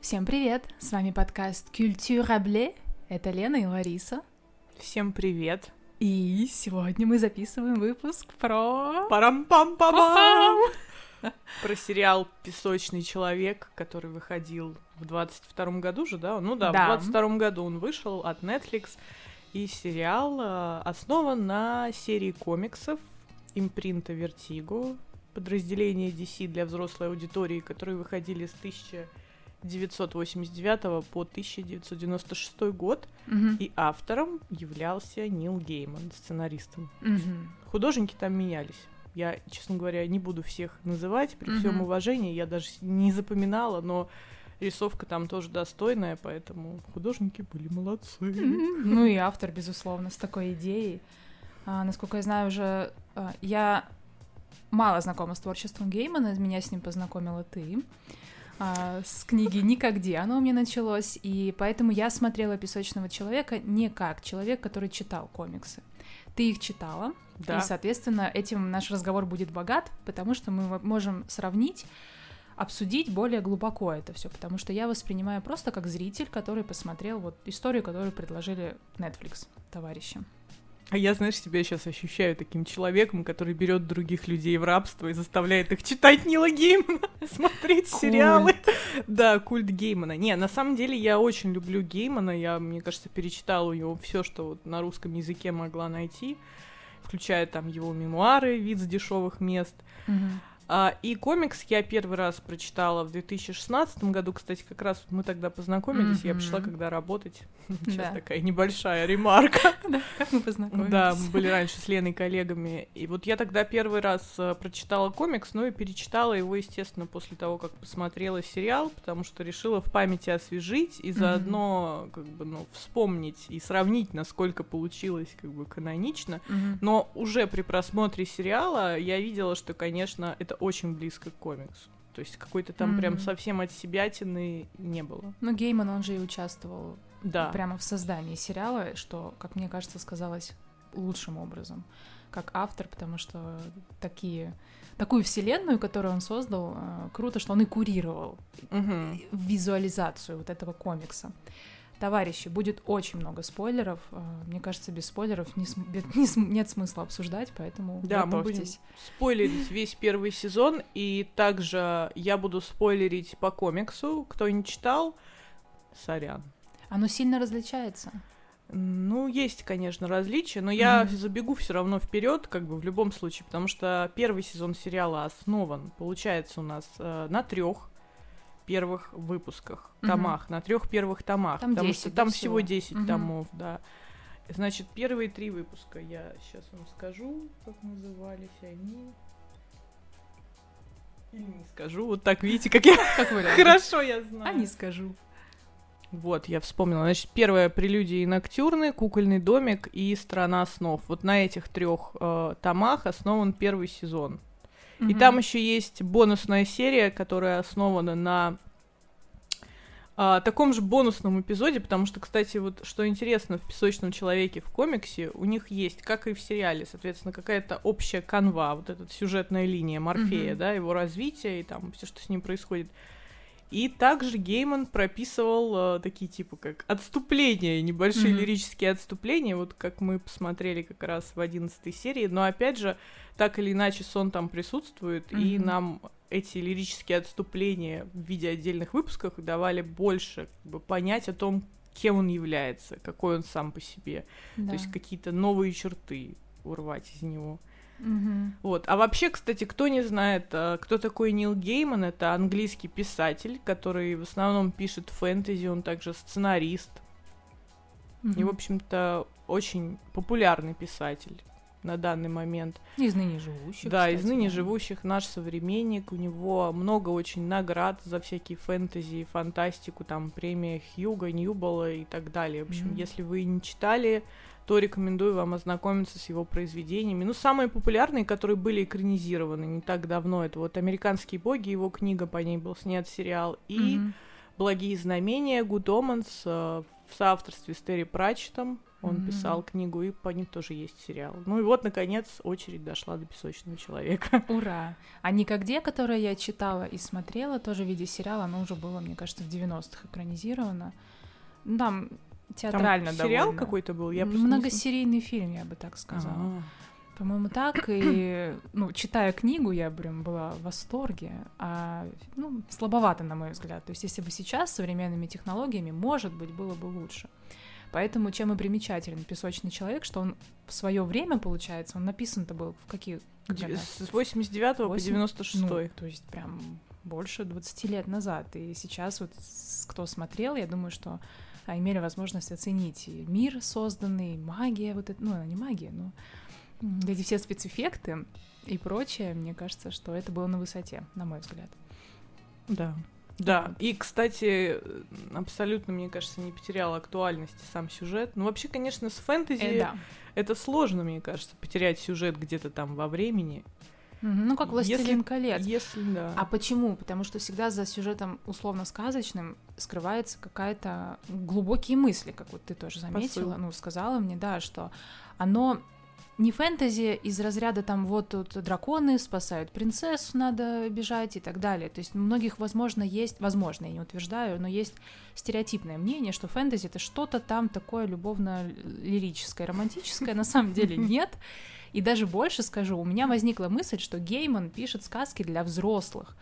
Всем привет! С вами подкаст Культурабле. Это Лена и Лариса. Всем привет! И сегодня мы записываем выпуск про... парам пам пам Про сериал «Песочный человек», который выходил в 22 году же, да? Ну да, Да. в 22 году он вышел от Netflix. И сериал э, основан на серии комиксов импринта Vertigo, подразделение DC для взрослой аудитории, которые выходили с 1989 по 1996 год. Мгм. И автором являлся Нил Гейман, сценаристом. Мгм. Художники там менялись. Я, честно говоря, не буду всех называть, при всем Мгм. уважении, я даже не запоминала, но рисовка там тоже достойная, поэтому художники были молодцы. Ну и автор, безусловно, с такой идеей. А, насколько я знаю, уже а, я мало знакома с творчеством Геймана, меня с ним познакомила ты. А, с книги «Никогде» оно у меня началось, и поэтому я смотрела «Песочного человека» не как человек, который читал комиксы. Ты их читала, Да. И, соответственно, этим наш разговор будет богат, потому что мы можем сравнить, обсудить более глубоко это все, потому что я воспринимаю просто как зритель, который посмотрел вот историю, которую предложили Netflix товарищи. А я, знаешь, себя сейчас ощущаю таким человеком, который берет других людей в рабство и заставляет их читать Нила Геймана, смотреть Культ. сериалы. Да, культ Геймана. Не, на самом деле я очень люблю Геймана. Я, мне кажется, перечитала у него все, что вот на русском языке могла найти, включая там его мемуары, вид с дешевых мест. А, и комикс я первый раз прочитала в 2016 году. Кстати, как раз мы тогда познакомились. Я Мгм. пришла когда работать. Сейчас Да. такая небольшая ремарка. Как мы познакомились? Да, мы были раньше с Леной коллегами. И вот я тогда первый раз э, прочитала комикс, ну и перечитала его, естественно, после того, как посмотрела сериал, потому что решила в памяти освежить и заодно как бы, ну, вспомнить и сравнить, насколько получилось как бы канонично. Но уже при просмотре сериала я видела, что, конечно, это очень близко к комиксу. То есть какой-то там прям Мгм. совсем от себятины не было. Ну, Гейман, он же и участвовал Да. прямо в создании сериала, что, как мне кажется, сказалось лучшим образом, как автор, потому что такие такую вселенную, которую он создал, э, круто, что он и курировал Мгм. визуализацию вот этого комикса. Товарищи, будет очень много спойлеров. э, Мне кажется, без спойлеров не см- не см- нет смысла обсуждать, поэтому Да, мы будем готовьтесь. спойлерить весь первый сезон, и также я буду спойлерить по комиксу. Кто не читал, сорян. Оно сильно различается. Ну, есть, конечно, различия, но я Мгм. забегу все равно вперед, как бы в любом случае, потому что первый сезон сериала основан, получается, у нас э, на трех первых выпусках, Мгм. томах, на трех первых томах, Там потому 10, что там всего? всего 10 Мгм. томов, да. Значит, первые три выпуска я сейчас вам скажу, как назывались они. Или не скажу, вот так, видите, как я Как хорошо я знаю. А не скажу. Вот, я вспомнила. Значит, первая прелюдия и ноктюрны, кукольный домик и страна снов. Вот на этих трех э, томах основан первый сезон. И Мгм. там еще есть бонусная серия, которая основана на а, таком же бонусном эпизоде, потому что, кстати, вот что интересно в «Песочном человеке» в комиксе, у них есть, как и в сериале, соответственно, какая-то общая канва, вот эта сюжетная линия Морфея, Мгм. да, его развитие и там все, что с ним происходит. И также Гейман прописывал э, такие типа как отступления, небольшие Мгм. лирические отступления, вот как мы посмотрели как раз в одиннадцатой серии. Но опять же, так или иначе сон там присутствует, и Мгм. нам эти лирические отступления в виде отдельных выпусков давали больше как бы, понять о том, кем он является, какой он сам по себе. Да. То есть какие-то новые черты урвать из него. Вот. А вообще, кстати, кто не знает, э, кто такой Нил Гейман, это английский писатель, который в основном пишет фэнтези, он также сценарист. И, Мгм. в общем-то, очень популярный писатель на данный момент. Из ныне живущих. да, из кстати, ныне да. живущих наш современник. У него много очень наград за всякие фэнтези, фантастику, там премия Хьюга, Ньюбола и так далее. В общем, Мгм. если вы не читали, то рекомендую вам ознакомиться с его произведениями. Ну, самые популярные, которые были экранизированы не так давно, это вот «Американские боги», его книга, по ней был снят сериал, и Мгм. «Благие знамения», «Good Omens» э, в соавторстве с Терри Пратчетом. Он Мгм. писал книгу, и по ним тоже есть сериал. Ну и вот, наконец, очередь дошла до песочного человека. Ура! А «Никогде», которое я читала и смотрела, тоже в виде сериала, оно уже было, мне кажется, в 90-х экранизировано. Там театрально Там сериал довольно. какой-то был? Я Многосерийный фильм, я бы так сказала. А. По-моему, так. И, ну, читая книгу, я прям была в восторге. А, ну, слабовато, на мой взгляд. То есть, если бы сейчас с современными технологиями, может быть, было бы лучше. Поэтому чем и примечателен «Песочный человек», что он в свое время, получается, он написан-то был в какие Д- года? С 89 по Восемь- 96 Ну, то есть прям больше 20 лет назад. И сейчас вот кто смотрел, я думаю, что а, имели возможность оценить и мир созданный, магия, вот это, ну, она не магия, но эти все спецэффекты и прочее, мне кажется, что это было на высоте, на мой взгляд. Да. Да, и, кстати, абсолютно, мне кажется, не потерял актуальности сам сюжет. Ну, вообще, конечно, с фэнтези Э, да. это сложно, мне кажется, потерять сюжет где-то там во времени. Ну, как «Властелин Если- колец». Если, да. А почему? Потому что всегда за сюжетом условно сказочным скрывается какая-то глубокие мысли, как вот ты тоже заметила, Посыл. ну, сказала мне, да, что оно не фэнтези из разряда там вот тут драконы спасают принцессу, надо бежать и так далее. То есть у многих, возможно, есть, возможно, я не утверждаю, но есть стереотипное мнение, что фэнтези это что-то там такое любовно-лирическое, романтическое, на самом деле нет. И даже больше скажу, у меня возникла мысль, что Гейман пишет сказки для взрослых.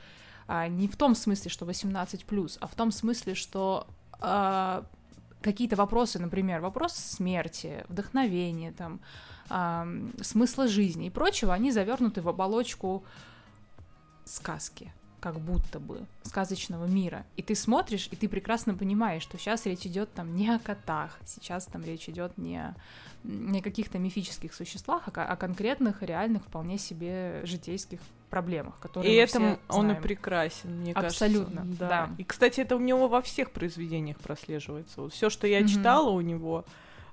А, не в том смысле, что 18+, а в том смысле, что а, какие-то вопросы, например, вопрос смерти, вдохновения, там, смысла жизни и прочего, они завернуты в оболочку сказки как будто бы сказочного мира. И ты смотришь, и ты прекрасно понимаешь, что сейчас речь идет там не о котах, сейчас там речь идет не о, не о каких-то мифических существах, а о конкретных, реальных, вполне себе житейских проблемах, которые И мы этому все он и прекрасен, мне Абсолютно, кажется. да. И, кстати, это у него во всех произведениях прослеживается. Вот все, что я Мгм. читала у него,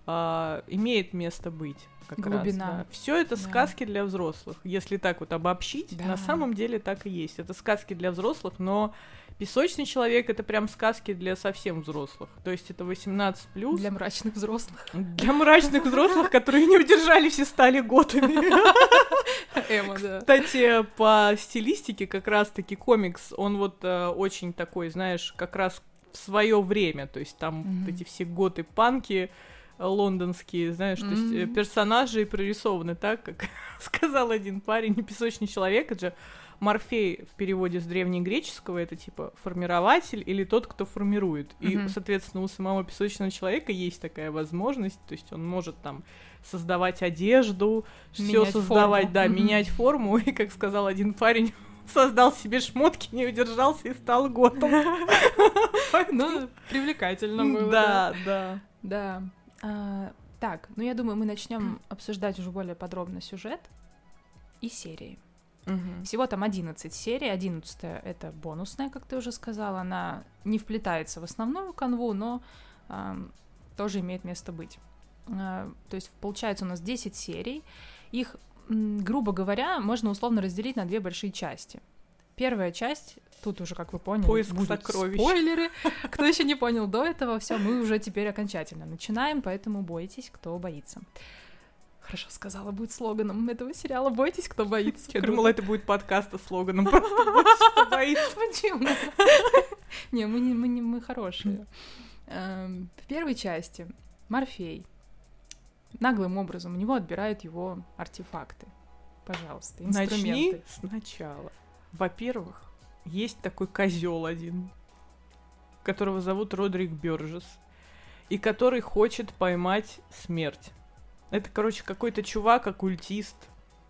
а, имеет место быть. Как Глубина. Все это Да. сказки для взрослых. Если так вот обобщить, Да. на самом деле так и есть. Это сказки для взрослых, но песочный человек это прям сказки для совсем взрослых. То есть это 18 плюс. Для мрачных взрослых. Для мрачных взрослых, которые не удержались и стали готами. Эма, да. Кстати, по стилистике как раз-таки комикс, он вот э, очень такой, знаешь, как раз в свое время, то есть там вот эти все готы панки лондонские, знаешь, то есть э, персонажи прорисованы так, как сказал один парень, песочный человек, это же Морфей в переводе с древнегреческого это типа формирователь или тот, кто формирует. И, соответственно, у самого песочного человека есть такая возможность, то есть он может там создавать одежду, все создавать, форму. да, Мгм. менять форму, и, как сказал один парень, создал себе шмотки, не удержался и стал готом. Ну, привлекательно было. Да, да. Да. А, так, ну я думаю, мы начнем обсуждать уже более подробно сюжет и серии. Мгм. Всего там 11 серий. 11 это бонусная, как ты уже сказала. Она не вплетается в основную канву, но ам, тоже имеет место быть. А, то есть получается у нас 10 серий. Их, грубо говоря, можно условно разделить на две большие части. Первая часть, тут уже, как вы поняли, Поиск будут сокровищ. спойлеры. Кто еще не понял до этого, все, мы уже теперь окончательно начинаем, поэтому бойтесь, кто боится. Хорошо сказала, будет слоганом этого сериала «Бойтесь, кто боится». Я Круто. думала, это будет подкаст со слоганом «Просто больше кто боится». Почему? Не, мы, не, мы, не, мы хорошие. Эм, В первой части Морфей наглым образом у него отбирают его артефакты. Пожалуйста, инструменты. Начни сначала. Во-первых, есть такой козел один, которого зовут Родрик Бёрджес, и который хочет поймать смерть. Это, короче, какой-то чувак, оккультист,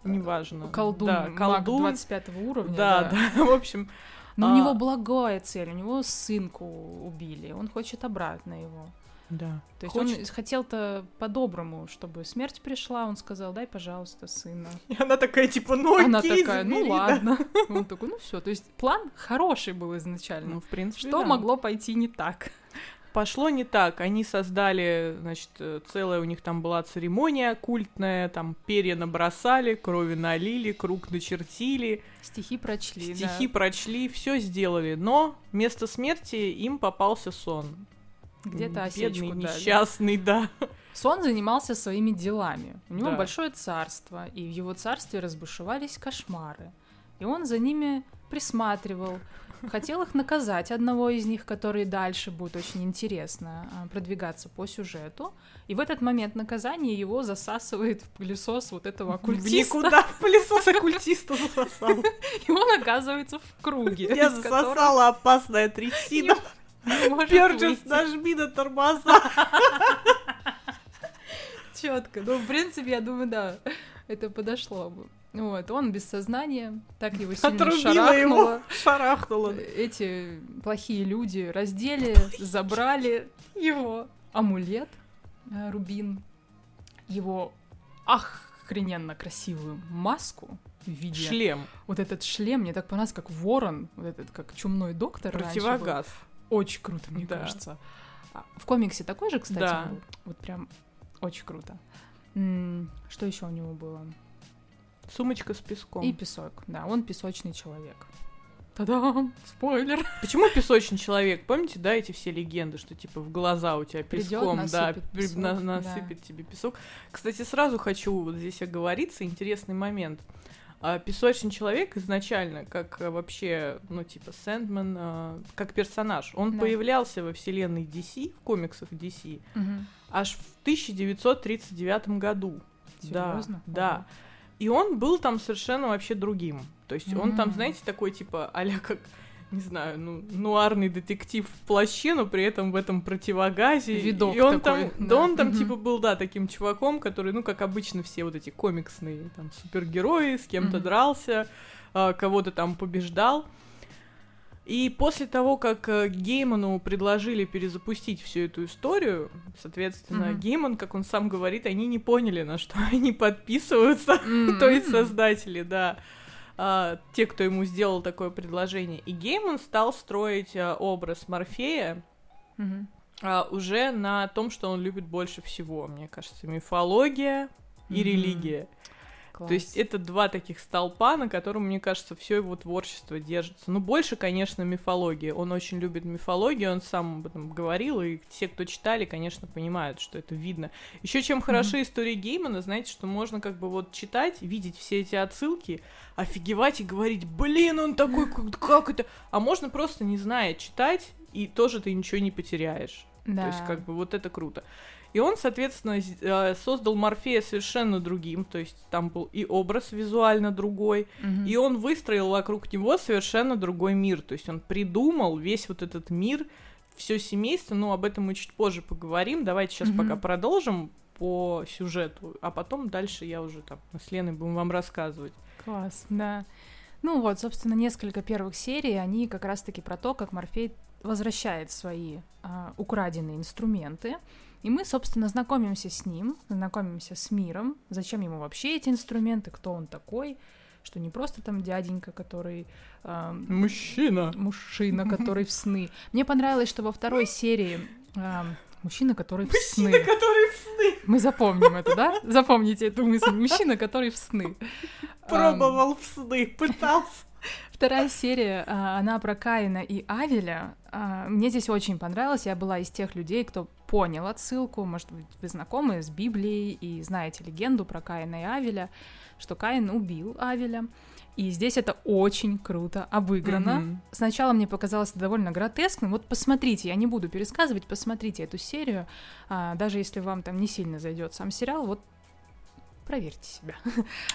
неважно. Колдун, да, маг колдун. 25 уровня. Да, да, в общем, Но А. у него благая цель, у него сынку убили, он хочет обратно его. Да. То есть Хочет- он хотел-то по-доброму, чтобы смерть пришла, он сказал, дай, пожалуйста, сына. И она такая, типа, ну Она окей, такая, ну забери, да». ладно. Он такой, ну все. То есть план хороший был изначально. Ну, в принципе, Что да. могло пойти не так? Пошло не так. Они создали, значит, э, целая у них там была церемония культная, там перья набросали, крови налили, круг начертили, Стихи прочли, стихи прочли, все сделали. Но вместо смерти им попался сон. Где-то Бедный, осечку дали. несчастный, да. Сон занимался своими делами. У него Да. большое царство, и в его царстве разбушевались кошмары. И он за ними присматривал, хотел их наказать, одного из них, который дальше будет очень интересно а, продвигаться по сюжету. И в этот момент наказания его засасывает в пылесос вот этого оккультиста, Никуда в пылесос оккультиста засосал. и он оказывается в круге. Я из которого засосала опасная трясина. Пёрджес, выйти. нажми на тормоза. Четко. Ну, в принципе, я думаю, да, это подошло бы. Вот, он без сознания, так его сильно Отрубила его. шарахнуло. Эти плохие люди раздели, забрали его амулет, э, рубин, его охрененно красивую маску в виде... Шлем. Вот этот шлем, мне так понравился, как ворон, вот этот, как чумной доктор раньше был. Очень круто, мне Да. кажется. А В комиксе такой же, кстати, Да. был? Вот прям очень круто. Что еще у него было? Сумочка с песком. И песок, да, он песочный человек. Та-дам! Спойлер! Почему песочный человек? Помните, да, эти все легенды, что типа в глаза у тебя Придёт, песком, да, насыпет при- песок, на- да. насыпет тебе песок. Кстати, сразу хочу вот здесь оговориться, интересный момент. А, Песочный человек изначально, как а, вообще, ну, типа, Сэндман, а, как персонаж, он Да. появлялся во вселенной DC, в комиксах DC, аж в 1939 году. Серьезно? Да, да. И он был там совершенно вообще другим. То есть он там, знаете, такой типа а как, не знаю, ну, нуарный детектив в плаще, но при этом в этом противогазе. Видок и он такой, там, да. да. он там Мгм. типа был, да, таким чуваком, который, ну, как обычно все вот эти комиксные там супергерои, с кем-то Мгм. дрался, а, кого-то там побеждал. И после того, как э, Гейману предложили перезапустить всю эту историю, соответственно, Мгм. Гейман, как он сам говорит, они не поняли, на что они подписываются, М, то есть создатели, да, а, те, кто ему сделал такое предложение. И Гейман стал строить а, образ Морфея Мгм. а, уже на том, что он любит больше всего, мне кажется, мифология и Мгм. религия. Класс. То есть это два таких столпа, на котором, мне кажется, все его творчество держится. Ну, больше, конечно, мифология. Он очень любит мифологию, он сам об этом говорил, и все, кто читали, конечно, понимают, что это видно. Еще чем хороши истории Геймана, знаете, что можно как бы вот читать, видеть все эти отсылки, офигевать и говорить, блин, он такой, как, как это? А можно просто, не зная, читать, и тоже ты ничего не потеряешь. да. То есть, как бы, вот это круто. И он, соответственно, э, создал Морфея совершенно другим, то есть там был и образ визуально другой, Мгм. и он выстроил вокруг него совершенно другой мир, то есть он придумал весь вот этот мир, все семейство, ну, об этом мы чуть позже поговорим, давайте сейчас Мгм. пока продолжим по сюжету, а потом дальше я уже там с Леной будем вам рассказывать. Класс, да. Ну вот, собственно, несколько первых серий, они как раз-таки про то, как Морфей возвращает свои а, украденные инструменты. И мы, собственно, знакомимся с ним, знакомимся с миром, зачем ему вообще эти инструменты, кто он такой, что не просто там дяденька, который ам, Мужчина! мужчина, который в сны. Мне понравилось, что во второй серии ам, мужчина, который в Мужчина, сны. который в сны Мы запомним это, да? Запомните эту мысль. Мужчина, который в сны. Пробовал в сны, пытался. Вторая серия, а, она про Каина и Авеля. А, Мне здесь очень понравилось. Я была из тех людей, кто понял отсылку. Может быть, вы знакомы с Библией и знаете легенду про Каина и Авеля, что Каин убил Авеля. И здесь это очень круто обыграно. Мгм. Сначала мне показалось это довольно гротескным. Вот посмотрите, я не буду пересказывать, посмотрите эту серию. А, даже если вам там не сильно зайдет сам сериал, вот проверьте себя.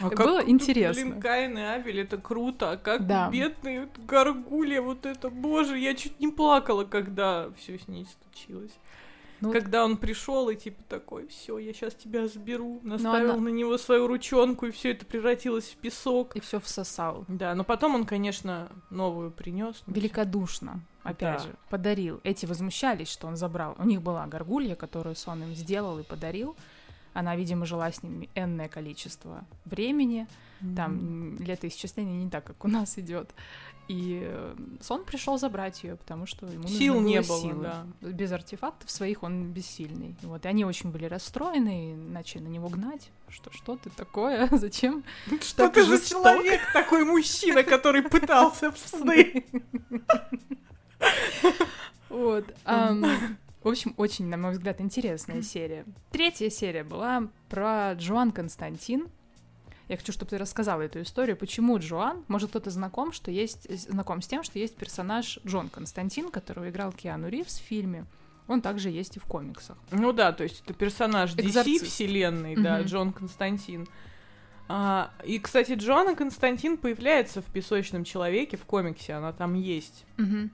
А Было как, интересно. Блин, Каин и Авель, это круто. А как Да. бедный вот Гаргулья, вот это, боже, я чуть не плакала, когда все с ней случилось. Ну, когда он пришел и типа такой, все, я сейчас тебя заберу, наставил она- на него свою ручонку, и все это превратилось в песок. И все всосал. Да, но потом он, конечно, новую принес. великодушно, опять Да. же, подарил. Эти возмущались, что он забрал. У них была горгулья, которую сон им сделал и подарил. Она, видимо, жила с ними энное количество времени. Там м, летоисчисление не так, как у нас идет. И э, сон пришел забрать ее, потому что ему нужно Сил не было, силы. да. Без артефактов своих он бессильный. Вот, и они очень были расстроены и начали на него гнать. Что, что ты такое? Зачем? Что так ты за жестоко. человек такой мужчина, который пытался в сны? Вот. В общем, очень, на мой взгляд, интересная серия. Третья серия была про Джоан Константин. Я хочу, чтобы ты рассказала эту историю. Почему Джоан? Может, кто-то знаком, что есть, знаком с тем, что есть персонаж Джон Константин, которого играл Киану Ривз в фильме. Он также есть и в комиксах. Ну да, то есть это персонаж DC вселенной, угу. да, Джон Константин. А, и, кстати, Джоанна Константин появляется в «Песочном человеке» в комиксе, она там есть. Угу.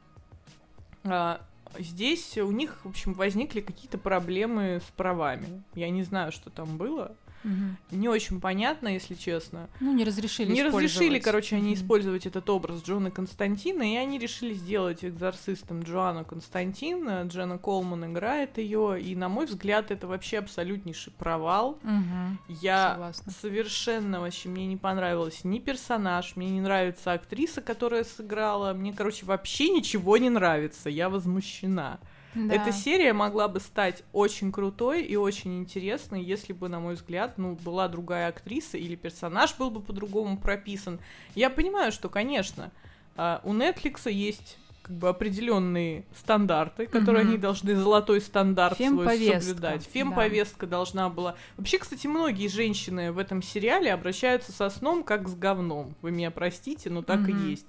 А, здесь у них, в общем, возникли какие-то проблемы с правами. Я не знаю, что там было. Угу. Не очень понятно, если честно. Ну, не разрешили Не разрешили, короче, они использовать этот образ Джона Константина, и они решили сделать экзорцистом Джоанну Константина. Джена Колман играет ее, и, на мой взгляд, это вообще абсолютнейший провал. Угу. Я Согласна. совершенно вообще, мне не понравилась ни персонаж, мне не нравится актриса, которая сыграла, мне, короче, вообще ничего не нравится, я возмущена. Да. Эта серия могла бы стать очень крутой и очень интересной, если бы, на мой взгляд, ну, была другая актриса или персонаж был бы по-другому прописан. Я понимаю, что, конечно, а, у Netflix есть как бы определенные стандарты, которые mm-hmm. они должны золотой стандарт свой соблюдать. Фемповестка да. должна была. Вообще, кстати, многие женщины в этом сериале обращаются со сном как с говном. Вы меня простите, но так mm-hmm. и есть.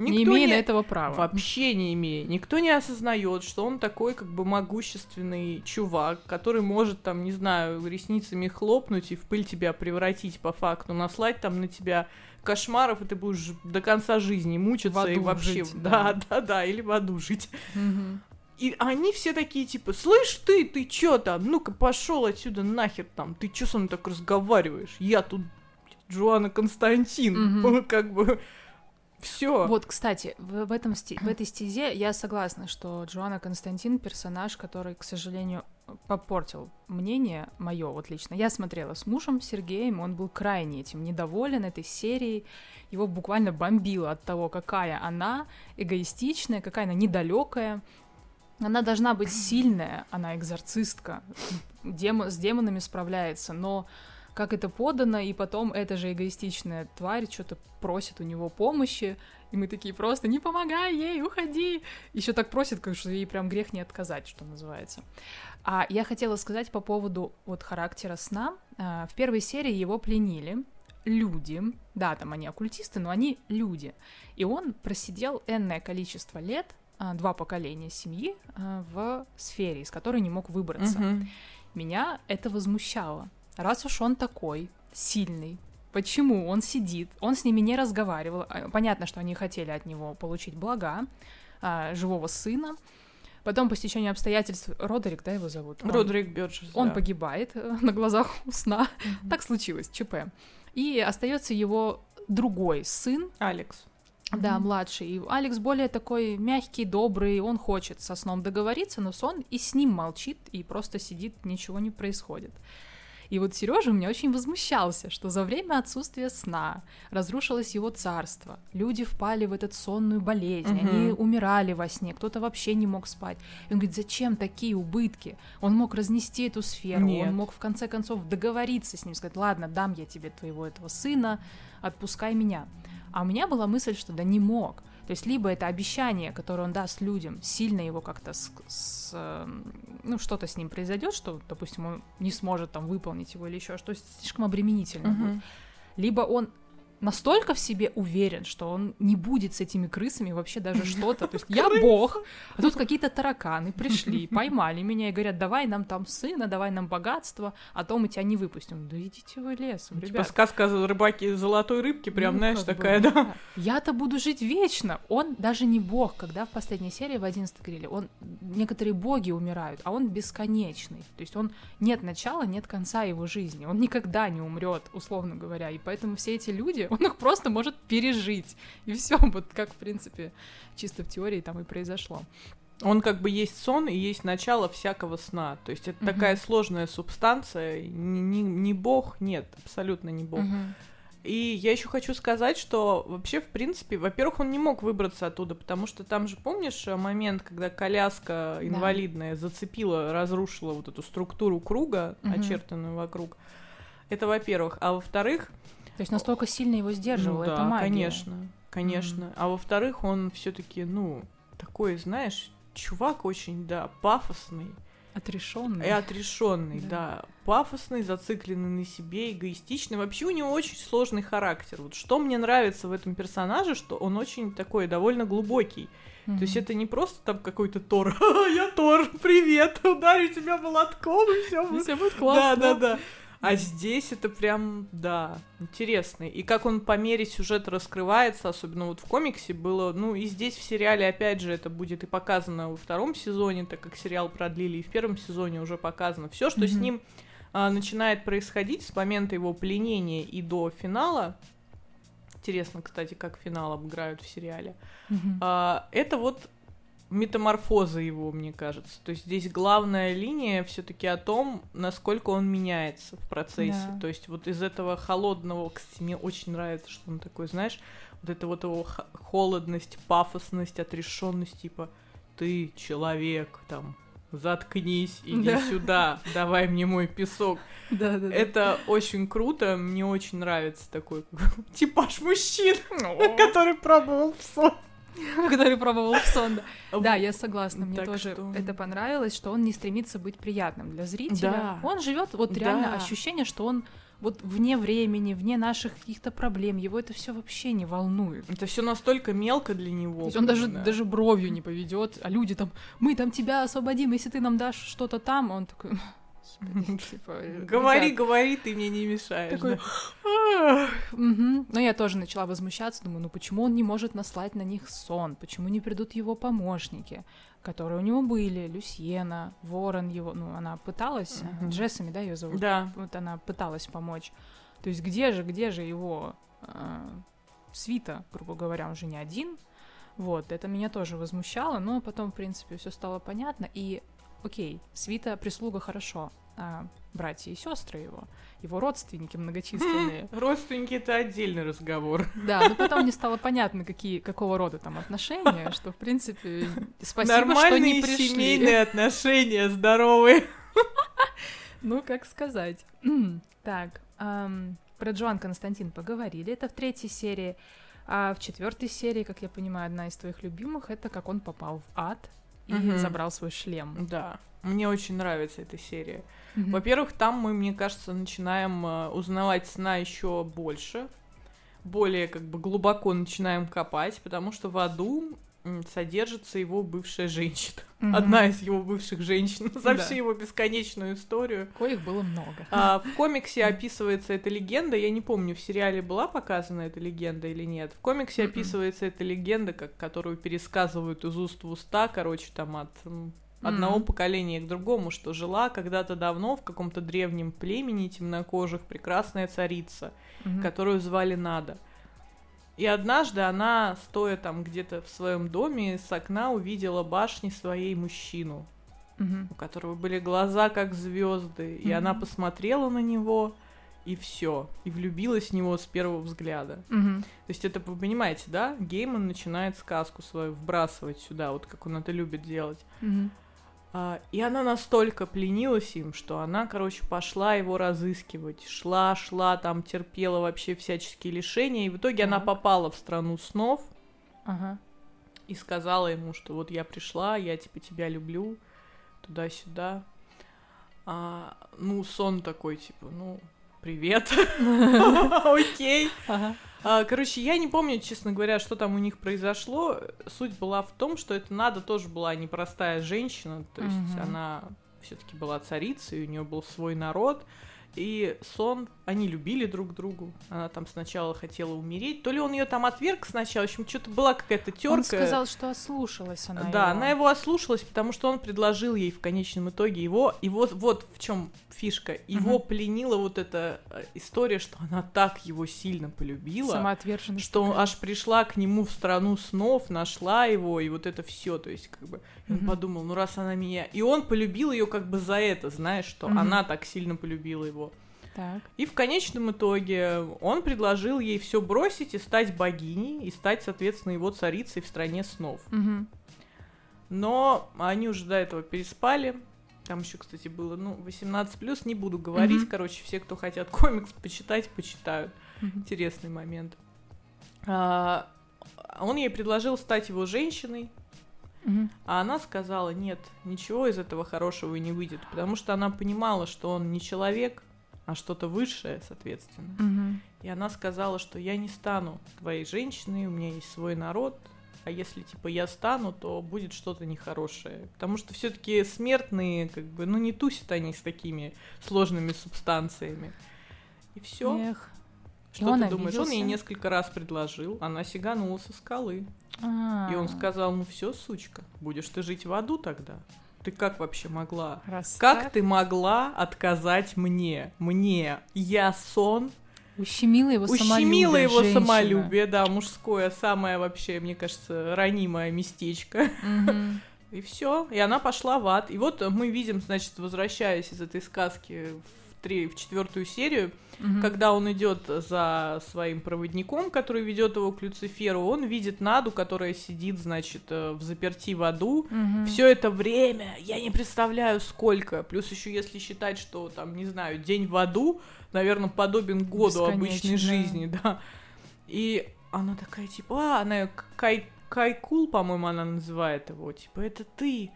Никто не имея не... на этого права. Вообще не имея. Никто не осознает, что он такой как бы могущественный чувак, который может там, не знаю, ресницами хлопнуть и в пыль тебя превратить по факту, наслать там на тебя кошмаров, и ты будешь до конца жизни мучиться и вообще... Жить, да. да, да, да, или в аду жить. Угу. И они все такие, типа, слышь ты, ты чё там? Ну-ка, пошел отсюда нахер там. Ты чё со мной так разговариваешь? Я тут Джоанна Константин. Угу. Как бы все. Вот, кстати, в, в, этом в этой стезе я согласна, что Джоанна Константин персонаж, который, к сожалению, попортил мнение мое, вот лично. Я смотрела с мужем Сергеем, он был крайне этим недоволен этой серией. Его буквально бомбило от того, какая она эгоистичная, какая она недалекая. Она должна быть сильная, она экзорцистка, демо, с демонами справляется, но как это подано, и потом эта же эгоистичная тварь что-то просит у него помощи, и мы такие просто «не помогай ей, уходи!» Еще так просит, как что ей прям грех не отказать, что называется. А я хотела сказать по поводу вот характера сна. А, в первой серии его пленили люди, да, там они оккультисты, но они люди. И он просидел энное количество лет, а, два поколения семьи а, в сфере, из которой не мог выбраться. Угу. Меня это возмущало раз уж он такой сильный, почему он сидит, он с ними не разговаривал, а, понятно, что они хотели от него получить блага, а, живого сына, Потом, по стечению обстоятельств, Родерик, да, его зовут? Он, Родерик Бёрджес, Он да. погибает э, на глазах у сна. Mm-hmm. Так случилось, ЧП. И остается его другой сын. Алекс. Да, mm-hmm. младший. И Алекс более такой мягкий, добрый, он хочет со сном договориться, но сон и с ним молчит, и просто сидит, ничего не происходит. И вот Сережа у меня очень возмущался, что за время отсутствия сна разрушилось его царство. Люди впали в эту сонную болезнь, угу. они умирали во сне, кто-то вообще не мог спать. И он говорит, зачем такие убытки? Он мог разнести эту сферу, Нет. он мог в конце концов договориться с ним, сказать, ладно, дам я тебе твоего этого сына, отпускай меня. А у меня была мысль, что да не мог. То есть либо это обещание, которое он даст людям, сильно его как-то с, с, эм, ну что-то с ним произойдет, что, допустим, он не сможет там выполнить его или еще что слишком обременительно uh-huh. будет. Либо он настолько в себе уверен, что он не будет с этими крысами вообще даже что-то. То есть я бог, а тут какие-то тараканы пришли, поймали меня и говорят, давай нам там сына, давай нам богатство, а то мы тебя не выпустим. Да идите вы лесом, типа ребят. Типа сказка рыбаки золотой рыбки, прям, ну, знаешь, такая, бы, да. Я-то буду жить вечно. Он даже не бог, когда в последней серии в 11 говорили, он, некоторые боги умирают, а он бесконечный. То есть он нет начала, нет конца его жизни. Он никогда не умрет, условно говоря. И поэтому все эти люди, он их просто может пережить. И все, вот как, в принципе, чисто в теории там и произошло. Он как бы есть сон и есть начало всякого сна. То есть это uh-huh. такая сложная субстанция. Не, не, не бог, нет, абсолютно не бог. Uh-huh. И я еще хочу сказать, что вообще, в принципе, во-первых, он не мог выбраться оттуда, потому что там же, помнишь, момент, когда коляска инвалидная да. зацепила, разрушила вот эту структуру круга, угу. очертанную вокруг. Это во-первых. А во-вторых, то есть настолько сильно его сдерживало, ну, это да, магия. конечно, конечно. Mm. А во-вторых, он все-таки, ну, такой, знаешь, чувак очень, да, пафосный. Отрешенный. И отрешенный, Да. да. Пафосный, зацикленный на себе, эгоистичный. Вообще у него очень сложный характер. Вот что мне нравится в этом персонаже, что он очень такой довольно глубокий. То есть это не просто там какой-то Тор. «Ха, Я Тор, привет, ударю тебя молотком и все. Все будет Да, классно. да, да. А здесь это прям, да, интересно. И как он по мере сюжета раскрывается, особенно вот в комиксе было, ну и здесь в сериале, опять же, это будет и показано во втором сезоне, так как сериал продлили, и в первом сезоне уже показано. Все, что с Мгм. ним а, начинает происходить с момента его пленения и до финала, интересно, кстати, как финал обыграют в сериале, Мгм. а, это вот метаморфоза его, мне кажется. То есть здесь главная линия все-таки о том, насколько он меняется в процессе. Да. То есть вот из этого холодного, кстати, мне очень нравится, что он такой, знаешь, вот это вот его холодность, пафосность, отрешенность, типа ты человек, там, заткнись, иди Да. сюда, давай мне мой песок. Да, да, да. Это очень круто, мне очень нравится такой типаж мужчин, который пробовал сон. который пробовал в сон. да. Да, я согласна. Мне Так тоже что- это понравилось, что он не стремится быть приятным для зрителя. Да. Он живет вот реально Да. ощущение, что он вот вне времени, вне наших каких-то проблем. Его это все вообще не волнует. Это все настолько мелко для него. То есть он даже, да. даже бровью не поведет, а люди там, мы там тебя освободим, если ты нам дашь что-то там, он такой, «Господи, типа, Говори, ребят, говори, ты мне не мешаешь. Но я тоже начала возмущаться, думаю, ну почему он не может наслать на них сон? Почему не придут его помощники, которые у него были? Люсьена, Ворон его, ну она пыталась, Мгм. Джессами, да, ее зовут? Да. Вот она пыталась помочь. То есть где же, где же его э, свита, грубо говоря, он же не один. Вот, это меня тоже возмущало, но потом, в принципе, все стало понятно. И, окей, свита, прислуга хорошо, а братья и сестры его, его родственники многочисленные. Родственники это отдельный разговор. Да, но потом мне стало понятно, какие, какого рода там отношения, что, в принципе, спасибо, что Нормальные не пришли. семейные отношения, здоровые. Ну, как сказать. так, ам, про Джоан Константин поговорили. Это в третьей серии. А в четвертой серии, как я понимаю, одна из твоих любимых, это как он попал в ад и Мгм. забрал свой шлем. Да, мне очень нравится эта серия. Мгм. Во-первых, там мы, мне кажется, начинаем э, узнавать сна еще больше, более как бы глубоко начинаем копать, потому что в аду содержится его бывшая женщина. Мгм. Одна из его бывших женщин за Да. всю его бесконечную историю. Коих было много. А, в комиксе описывается эта легенда. Я не помню, в сериале была показана эта легенда или нет. В комиксе описывается эта легенда, как, которую пересказывают из уст в уста, короче, там от одного Мгм. поколения к другому, что жила когда-то давно в каком-то древнем племени темнокожих прекрасная царица, Мгм. которую звали Нада. И однажды она, стоя там где-то в своем доме, с окна увидела башни своей мужчину, Мгм. у которого были глаза как звезды, и она посмотрела на него, и все, и влюбилась в него с первого взгляда. Мгм. То есть это вы понимаете, да? Гейман начинает сказку свою вбрасывать сюда, вот как он это любит делать. Мгм. А, и она настолько пленилась им, что она, короче, пошла его разыскивать. Шла, шла, там терпела вообще всяческие лишения. И в итоге она Так. попала в страну снов Ага. и сказала ему, что вот я пришла, я типа тебя люблю, туда-сюда. А, ну, сон такой, типа, ну, привет. Окей. А, Короче, я не помню, честно говоря, что там у них произошло. Суть была в том, что это Нада тоже была непростая женщина, то есть Мгм. она все-таки была царицей, у нее был свой народ. И сон, они любили друг другу. Она там сначала хотела умереть. То ли он ее там отверг сначала, в общем, что-то была какая-то терка. Он сказал, что ослушалась она Да, его. она его ослушалась, потому что он предложил ей в конечном итоге его. И вот, вот в чем фишка. Его Мгм. пленила вот эта э, история, что она так его сильно полюбила Самоотверженность. что такая. аж пришла к нему в страну снов, нашла его, и вот это все, то есть как бы он Мгм. подумал, ну раз она меня, и он полюбил ее как бы за это, знаешь, что Мгм. она так сильно полюбила его. Так. И в конечном итоге он предложил ей все бросить и стать богиней, и стать, соответственно, его царицей в стране снов. Мгм. Но они уже до этого переспали. Там еще, кстати, было, ну, 18 не буду говорить. Мгм. Короче, все, кто хотят комикс почитать, почитают Мгм. интересный момент. А, он ей предложил стать его женщиной, Мгм. А она сказала, нет, ничего из этого хорошего не выйдет, потому что она понимала, что он не человек, а что-то высшее, соответственно. Мгм. И она сказала, что я не стану твоей женщиной, у меня есть свой народ, а если типа я стану, то будет что-то нехорошее. Потому что все-таки смертные, как бы, ну не тусят они с такими сложными субстанциями. И все. Эх. Что И он ты думаешь? Он ей обиделся? несколько раз предложил, она сиганула со скалы. А. И он сказал, ну все, сучка, будешь ты жить в аду тогда. Ты как вообще могла? Раз Как так, ты могла отказать мне? Мне, я сон, Ущемила его ущемила самолюбие, его женщина. самолюбие, да, мужское, самое вообще, мне кажется, ранимое местечко. Мгм. И все, и она пошла в ад. И вот мы видим, значит, возвращаясь из этой сказки три, в четвертую серию, Мгм. когда он идет за своим проводником, который ведет его к Люциферу, он видит Наду, которая сидит, значит, э, в заперти в аду. Мгм. Все это время, я не представляю сколько. Плюс еще если считать, что там, не знаю, день в аду, наверное, подобен году обычной жизни, да. И она такая, типа, а, она Кай, Кайкул, по-моему, она называет его, типа, это ты.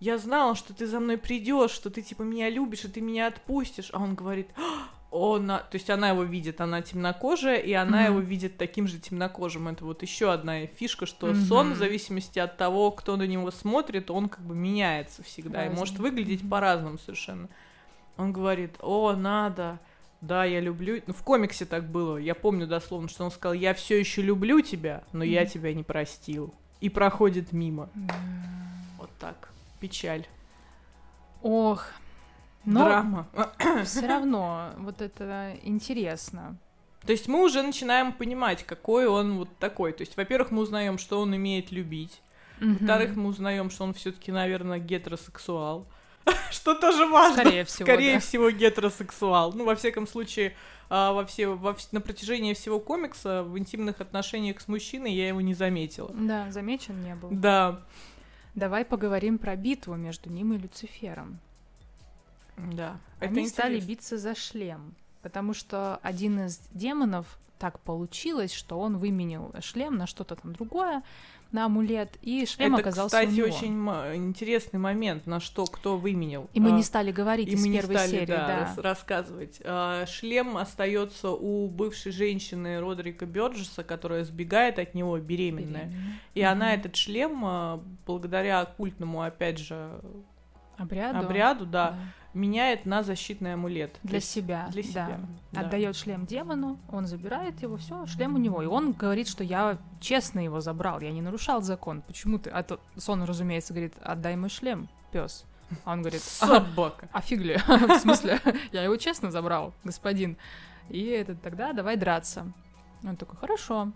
Я знала, что ты за мной придешь, что ты, типа, меня любишь, и ты меня отпустишь. А он говорит, о, на... то есть она его видит, она темнокожая, и она Мгм. его видит таким же темнокожим. Это вот еще одна фишка, что Мгм. сон, в зависимости от того, кто на него смотрит, он как бы меняется всегда и может Разный. выглядеть Мгм. по-разному совершенно. Он говорит, о, надо, да, я люблю. Ну, в комиксе так было. Я помню дословно, что он сказал, я все еще люблю тебя, но я Мгм. тебя не простил. И проходит мимо. Да. Вот так. Печаль. Ох. Но Драма. все равно вот это интересно. То есть мы уже начинаем понимать, какой он вот такой. То есть, во-первых, мы узнаем, что он умеет любить. Во-вторых, мы узнаем, что он все-таки, наверное, гетеросексуал. Что тоже важно. Скорее всего, Скорее да. всего, гетеросексуал. Ну, во всяком случае, а, во все, во на протяжении всего комикса в интимных отношениях с мужчиной я его не заметила. Да, замечен не был. Да, Давай поговорим про битву между ним и Люцифером. да. Они Это стали интересно. биться за шлем, потому что один из демонов так получилось, что он выменил шлем на что-то там другое, на амулет, и шлем Это, оказался кстати, у него. очень м- интересный момент, на что кто выменил. И мы А, не стали говорить И из мы не первой стали, серии, да, да. рас- рассказывать. А, шлем остается у бывшей женщины Родрика Бёрджеса, которая сбегает от него беременная. Беременная. И она Мгм. этот шлем, а, благодаря оккультному, опять же, обряду, обряду, да, да. меняет на защитный амулет. Для есть себя, Для да. себя. да. Отдает шлем демону, он забирает его, все, шлем у него. И он говорит, что я честно его забрал, я не нарушал закон. Почему ты? А то Сон, разумеется, говорит, отдай мой шлем, пес. А он говорит, «А, Собака. а фиг ли? В смысле, я его честно забрал, господин. И этот тогда давай драться. Он такой, хорошо.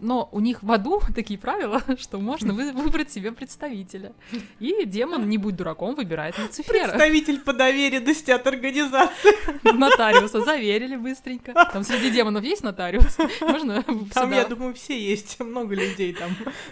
Но у них в аду такие правила, что можно вы- выбрать себе представителя. И демон, не будь дураком, выбирает Люцифера. Представитель по доверенности от организации. Нотариуса заверили быстренько. Там среди демонов есть нотариус? Можно Там, сюда? я думаю, все есть. Много людей там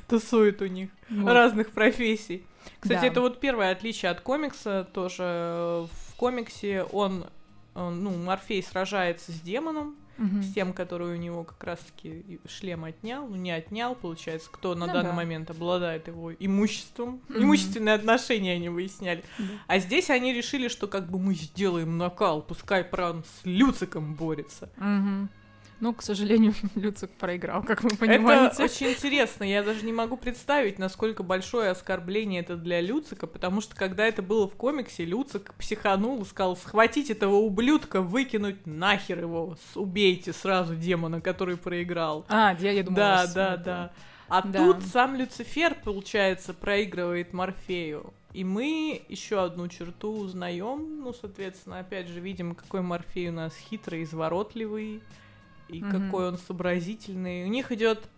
тусует у них. Вот. разных профессий. Кстати, Да. это вот первое отличие от комикса. Тоже в комиксе он, э, ну, Морфей сражается с демоном, Мгм. с тем, который у него как раз-таки шлем отнял, ну не отнял, получается, кто на Ну данный да. момент обладает его имуществом. Мгм. Имущественные отношения они выясняли. Да. А здесь они решили, что как бы мы сделаем накал, пускай прям с Люциком борется. Мгм. Ну, к сожалению, Люцик проиграл, как вы Это понимаете. очень интересно. Я даже не могу представить, насколько большое оскорбление это для Люцика, потому что когда это было в комиксе, Люцик психанул и сказал, схватить этого ублюдка, выкинуть нахер его, убейте сразу демона, который проиграл. А, я, я думала... да, да, это- да. А Да. тут сам Люцифер, получается, проигрывает Морфею. И мы еще одну черту узнаем. Ну, соответственно, опять же, видим, какой Морфей у нас хитрый, изворотливый, и Мгм. какой он сообразительный. У них идет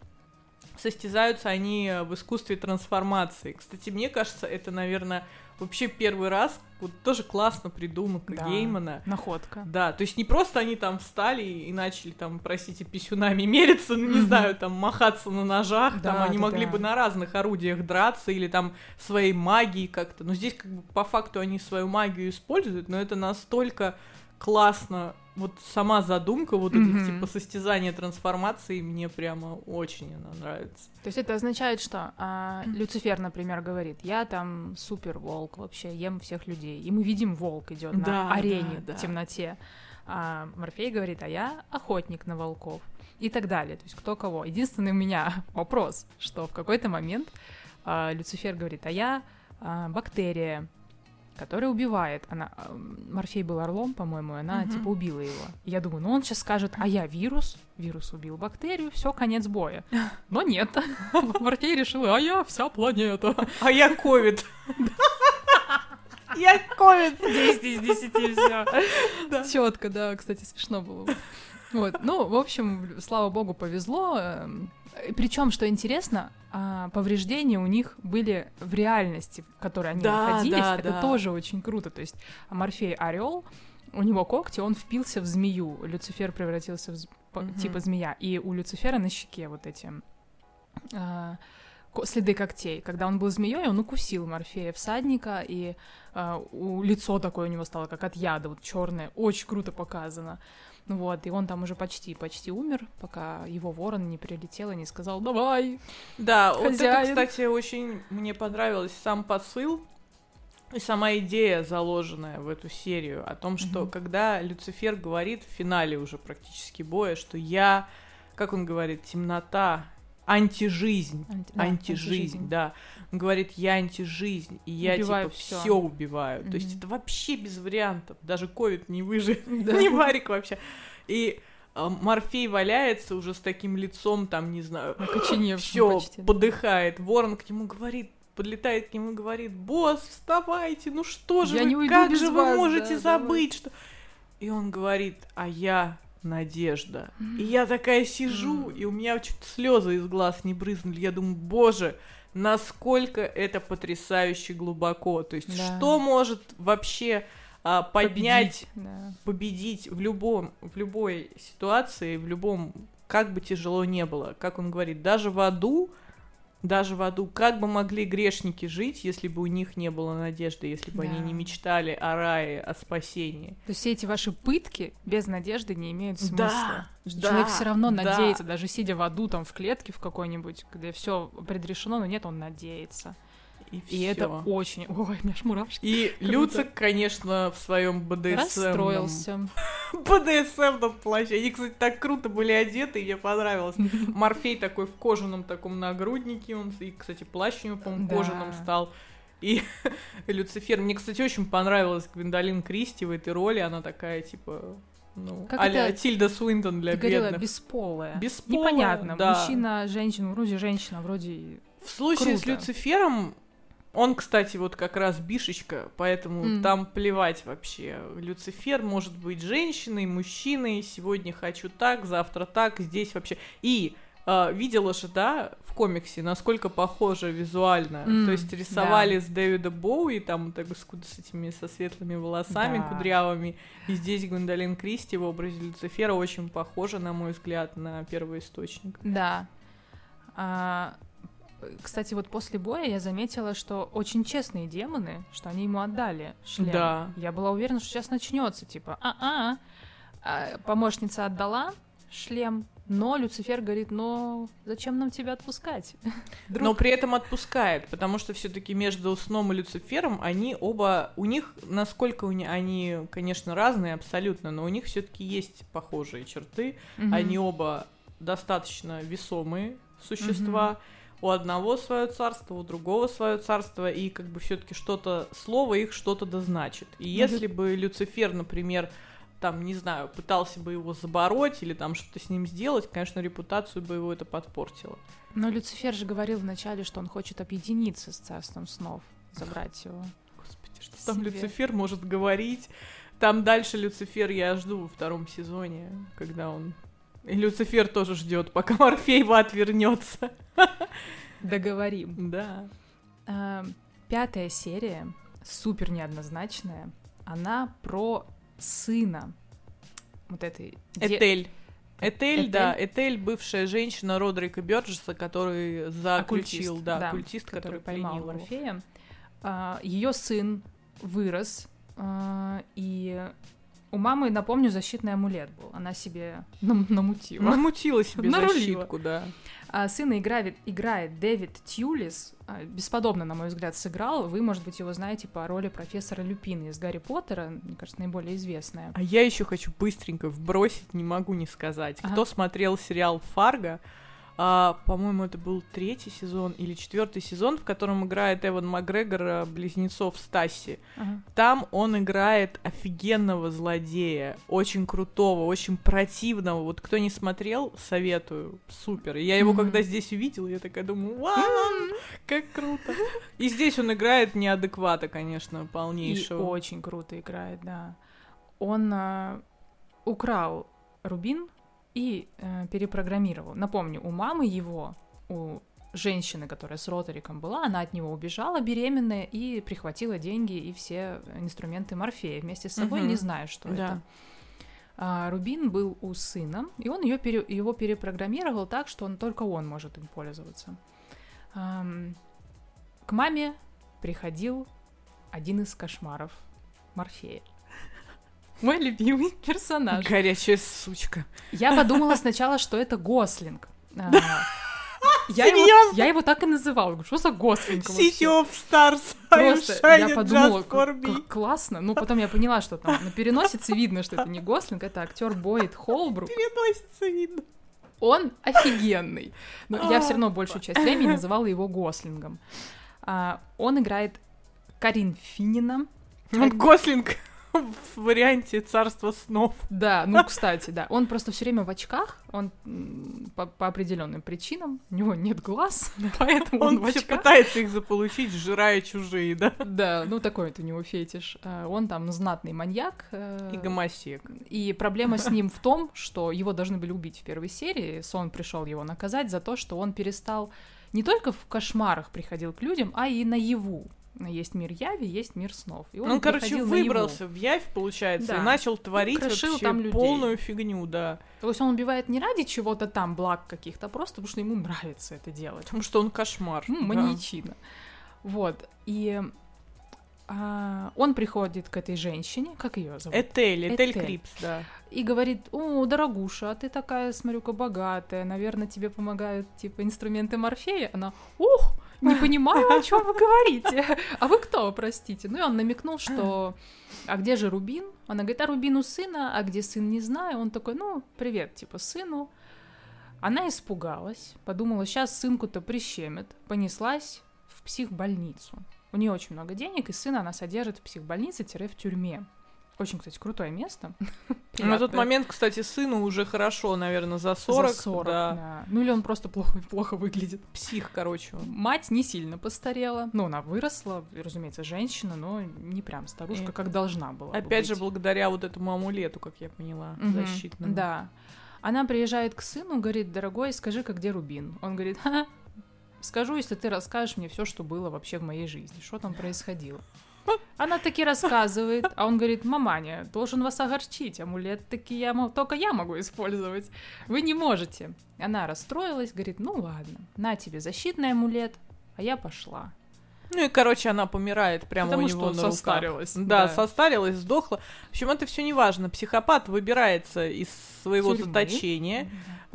состязаются они в искусстве трансформации. Кстати, мне кажется, это, наверное, вообще первый раз вот тоже классно придумка Да. Геймана. Находка. Да, то есть не просто они там встали и начали там, простите, писюнами мериться, ну, не Мгм. знаю, там махаться на ножах, там Да, они да, могли да. бы на разных орудиях драться или там своей магией как-то. Но здесь как бы по факту они свою магию используют, но это настолько классно. Вот сама задумка вот этих Мгм. типа состязания трансформации мне прямо очень она нравится. То есть это означает, что а, Люцифер, например, говорит, я там супер волк вообще, ем всех людей. И мы видим, волк идет на Да, арене да, да. в темноте. А Морфей говорит, а я охотник на волков. И так далее. То есть кто кого. Единственный у меня вопрос, что в какой-то момент а, Люцифер говорит, а я а, бактерия, которая убивает. Она, Морфей был орлом, по-моему, и она Мгм. типа убила его. Я думаю, ну он сейчас скажет, а я вирус, вирус убил бактерию, все, конец боя. Но нет. Морфей решил, а я вся планета. А я ковид. Я ковид. 10 из 10 все. Четко, да, кстати, смешно было. Вот, ну, в общем, слава богу, повезло. Причем, что интересно, а, повреждения у них были в реальности, в которой они Да, находились. да, Это да. тоже очень круто. То есть Морфей орел, у него когти, он впился в змею. Люцифер превратился в з- Мгм. типа змея. И у Люцифера на щеке вот эти а, следы когтей. Когда он был змеей, он укусил Морфея всадника, и а, у лицо такое у него стало как от яда, вот черное, очень круто показано. Ну Вот, и он там уже почти, почти умер, пока его ворон не прилетел и не сказал «давай». Да, вот это, Хозяин. кстати, очень мне понравилось сам посыл и сама идея, заложенная в эту серию, о том, что Мгм. когда Люцифер говорит в финале уже практически боя, что я, как он говорит, темнота, антижизнь, Анти- да, антижизнь, да. Он говорит, я антижизнь, и я Убиваю типа все убиваю. То есть это вообще без вариантов. Даже ковид не выживет, не варик вообще. И э, Морфей валяется уже с таким лицом, там, не знаю, все, подыхает. Ворон к нему говорит, подлетает к нему и говорит, босс, вставайте, ну что же Я вы, как же вас, вы можете да, забыть, что... И он говорит, а я Надежда. И я такая сижу, и у меня чуть слезы из глаз не брызнули. Я думаю, боже, насколько это потрясающе глубоко. То есть, Да. что может вообще а, поднять Победить, да. победить в любом, в любой ситуации, в любом, как бы тяжело не было. Как он говорит, даже в аду, даже в аду, как бы могли грешники жить, если бы у них не было надежды, если бы они Да. не мечтали о рае, о спасении. То есть все эти ваши пытки без надежды не имеют смысла. Да, да, Человек все равно да. надеется, даже сидя в аду, там в клетке в какой-нибудь, где все предрешено, но нет, он надеется. И, И это очень. Ой, у меня аж мурашки. И Круто. Люцик, конечно, в своем БДСМ Расстроился. БДСМном плаще. Они, кстати, так круто были одеты, и мне понравилось. Морфей такой в кожаном таком нагруднике, он, и, кстати, плащ у него, по-моему, Да. кожаным стал. И Люцифер, мне, кстати, очень понравилась Гвиндолин Кристи в этой роли, она такая, типа, ну, Как а-ля это- Тильда Суинтон для Ты говорила бедных. бесполая. Бесполая, Непонятно. да. Мужчина, женщина, вроде женщина, вроде... В случае с Круто. Люцифером, он, кстати, вот как раз бишечка, поэтому М. там плевать вообще. Люцифер может быть женщиной, мужчиной, сегодня хочу так, завтра так, здесь вообще. И а, видела же, да, в комиксе, насколько похоже визуально. М, То есть рисовали с Дэвида Боуи, там так с, с этими со светлыми волосами Да. кудрявыми. И здесь Гвендолин Кристи в образе Люцифера очень похожа, на мой взгляд, на первоисточник. Да. А, кстати, вот после боя я заметила, что очень честные демоны, что они ему отдали шлем. Да. Я была уверена, что сейчас начнется, типа, а-а. А, помощница отдала шлем, но Люцифер говорит, ну, зачем нам тебя отпускать? Друг. Но при этом отпускает, потому что все-таки между сном и Люцифером они оба, у них, насколько у них, они, конечно, разные абсолютно, но у них все-таки есть похожие черты. Мгм. Они оба достаточно весомые существа. У одного свое царство, у другого свое царство, и как бы все-таки что-то, слово их что-то да значит. И если бы Люцифер, например, там, не знаю, пытался бы его забороть или там что-то с ним сделать, конечно, репутацию бы его это подпортило. Но Люцифер же говорил вначале, что он хочет объединиться с царством снов, забрать его. Господи, что там Себе. Люцифер может говорить? Там дальше Люцифер я жду во втором сезоне, когда он... И Люцифер тоже ждет, пока Морфеева отвернется. Договорим. Да. А, Пятая серия, супер неоднозначная, она про сына вот этой... Этель. Этель, Этель? да, Этель, бывшая женщина Родрика Бёрджеса, который заключил, Оккультист, да, да, оккультист, который, поймал пленил его. Морфея. Ее сын вырос, а, и У мамы, напомню, защитный амулет был. Она себе нам- намутила. Намутила себе Нарулила. защитку, да. А сына играет, играет Дэвид Тьюлис. А, Бесподобно, на мой взгляд, сыграл. Вы, может быть, его знаете по роли профессора Люпина из Гарри Поттера. Мне кажется, наиболее известная. А я еще хочу быстренько вбросить, не могу не сказать. Ага. Кто смотрел сериал Фарго, а, по-моему, это был третий сезон или четвертый сезон, в котором играет Эван Макгрегор а, близнецов Стасси. Ага. Там он играет офигенного злодея, очень крутого, очень противного. Вот кто не смотрел, советую, супер. И я его Мгм. когда здесь увидела, я такая думаю, вау, как круто. И здесь он играет неадеквата, конечно, И полнейшего. очень круто играет, да. Он а, украл Рубин и э, перепрограммировал. Напомню, у мамы его, у женщины, которая с Роториком была, она от него убежала беременная и прихватила деньги и все инструменты Морфея вместе с собой, Мгм. не зная, что Да. это. А Рубин был у сына, и он ее пере- его перепрограммировал так, что он только он может им пользоваться. Ам, к маме приходил один из кошмаров Морфея. Мой любимый персонаж. Горячая сучка. Я подумала сначала, что это Гослинг. А, Я его, я его так и называла. Говорю, что за Гослинг City of Stars. Просто I'm я подумала, как, классно. Ну, потом я поняла, что там на переносице видно, что это не Гослинг, это актер Бойд Холбрук. Переносится видно. Он офигенный. Но я все равно А, большую часть времени называла его Гослингом. А, он играет Карин Финина. Он Гослинг в варианте царства снов. Да, ну, кстати, да. Он просто все время в очках. Он по, по определенным причинам. У него нет глаз, поэтому он, Он в очках. пытается их заполучить, жирая чужие, да? Да, ну такой вот у него фетиш. А, Он там знатный маньяк. э, И гомосек. И проблема с ним в том, что его должны были убить в первой серии. Сон пришел его наказать за то, что он перестал не только в кошмарах приходил к людям, а и наяву. Есть мир яви, есть мир снов. И он Ну, короче, приходил наяву. выбрался в явь, получается, Да. и начал творить крошил вообще там людей. полную фигню, да. То есть он убивает не ради чего-то там, благ каких-то, а просто потому что ему нравится это делать. Потому что он кошмар. Ну, да. маньячина. Вот. И а, он приходит к этой женщине, как ее зовут? Этель, Этель Этель. Крипс, да. и говорит, о, дорогуша, а ты такая, смотрю-ка, богатая, наверное, тебе помогают, типа, инструменты Морфея. Она, ух, не понимаю, о чем вы говорите. А вы кто, простите? Ну, и он намекнул, что, а где же Рубин? Она говорит, а Рубин у сына, а где сын, не знаю. Он такой, ну, привет, типа, сыну. Она испугалась, подумала, сейчас сынку-то прищемит, понеслась в психбольницу. У нее очень много денег, и сына она содержит в психбольнице-в тюрьме. Очень, кстати, крутое место. На тот Приятное. момент, кстати, сыну уже хорошо, наверное, за 40. За 40, да. да. Ну или он просто плохо, плохо выглядит. Псих, короче. Мать не сильно постарела. Ну, она выросла, разумеется, женщина, но не прям старушка, И как должна была. бы Опять же, быть. благодаря вот этому амулету, как я поняла, Мгм, защитному. Да. Она приезжает к сыну, говорит, дорогой, скажи-ка, где Рубин? Он говорит, ха, скажу, если ты расскажешь мне все, что было вообще в моей жизни, что там происходило. Она таки рассказывает, а он говорит, маманя, должен вас огорчить, амулет таки я, только я могу использовать, вы не можете. Она расстроилась, говорит, ну ладно, на тебе защитный амулет, а я пошла. Ну и, короче, она помирает прямо Потому у что него на руках. состарилась, Да, да. состарилась, сдохла. В общем, это все не важно. Психопат выбирается из своего Тюрьмы. заточения,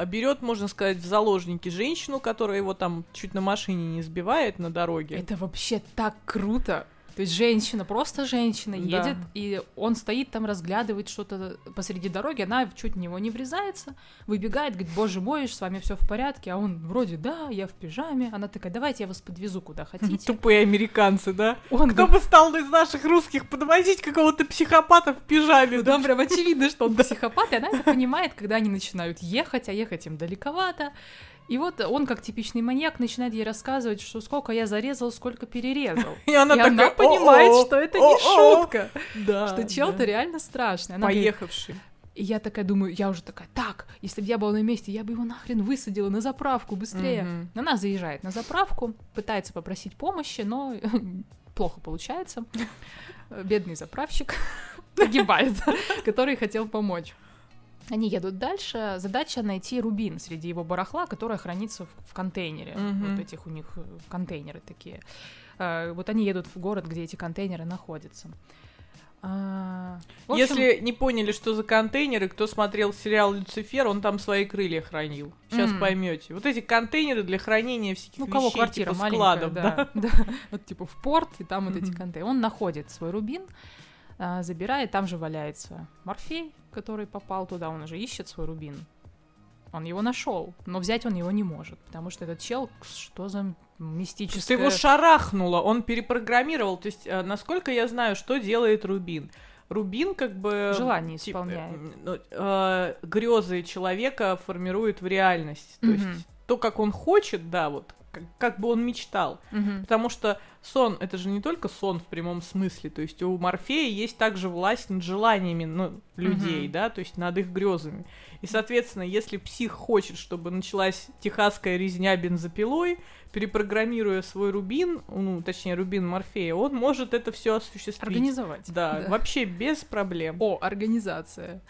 берет, можно сказать, в заложники женщину, которая его там чуть на машине не сбивает на дороге. Это вообще так круто. То есть женщина, просто женщина Да. едет, и он стоит там, разглядывает что-то посреди дороги, она чуть в него не врезается, выбегает, говорит, боже мой, с вами все в порядке, а он вроде, да, я в пижаме, она такая, давайте я вас подвезу куда хотите. Тупые американцы, да? Он Кто бы стал из наших русских подвозить какого-то психопата в пижаме? Ну, там прям очевидно, что он психопат, и она это понимает, когда они начинают ехать, а ехать им далековато. И вот он, как типичный маньяк, начинает ей рассказывать, что сколько я зарезал, сколько перерезал. И она и такая, она понимает, «О-о, что это не о-о». шутка, Да, что чел-то да. реально страшный. Она говорит, Поехавший. И я такая думаю, я уже такая, так, если бы я была на месте, я бы его нахрен высадила на заправку быстрее. Мгм. Она заезжает на заправку, пытается попросить помощи, но плохо получается. Бедный заправщик погибает, который хотел помочь. Они едут дальше. Задача найти рубин среди его барахла, которое хранится в, в контейнере. Мгм. Вот этих у них э, контейнеры такие. Э, Вот они едут в город, где эти контейнеры находятся. А, общем, Если не поняли, что за контейнеры, кто смотрел сериал Люцифер, он там свои крылья хранил. Сейчас М. поймете. Вот эти контейнеры для хранения всяких Ну, у кого вещей, квартира типа складов, да, да. Вот типа в порт, и там вот эти контейнеры. Он находит свой рубин, а, забирает, там же валяется Морфей, который попал туда, он уже ищет свой рубин. Он его нашел, но взять он его не может, потому что этот чел, что за мистическое... его шарахнуло, он перепрограммировал. То есть, э, насколько я знаю, что делает Рубин? Рубин как бы... Желание типа, исполняет. ну, э, грезы человека формирует в реальность. То есть, то, как он хочет, да, вот, как, как бы он мечтал. Мгм. Потому что сон это же не только сон в прямом смысле. То есть у Морфея есть также власть над желаниями ну, людей, Мгм. да, то есть над их грезами. И, соответственно, если псих хочет, чтобы началась техасская резня бензопилой, перепрограммируя свой рубин, ну, точнее, рубин Морфея, он может это все осуществить. Организовать. Да, вообще без проблем. О, организация.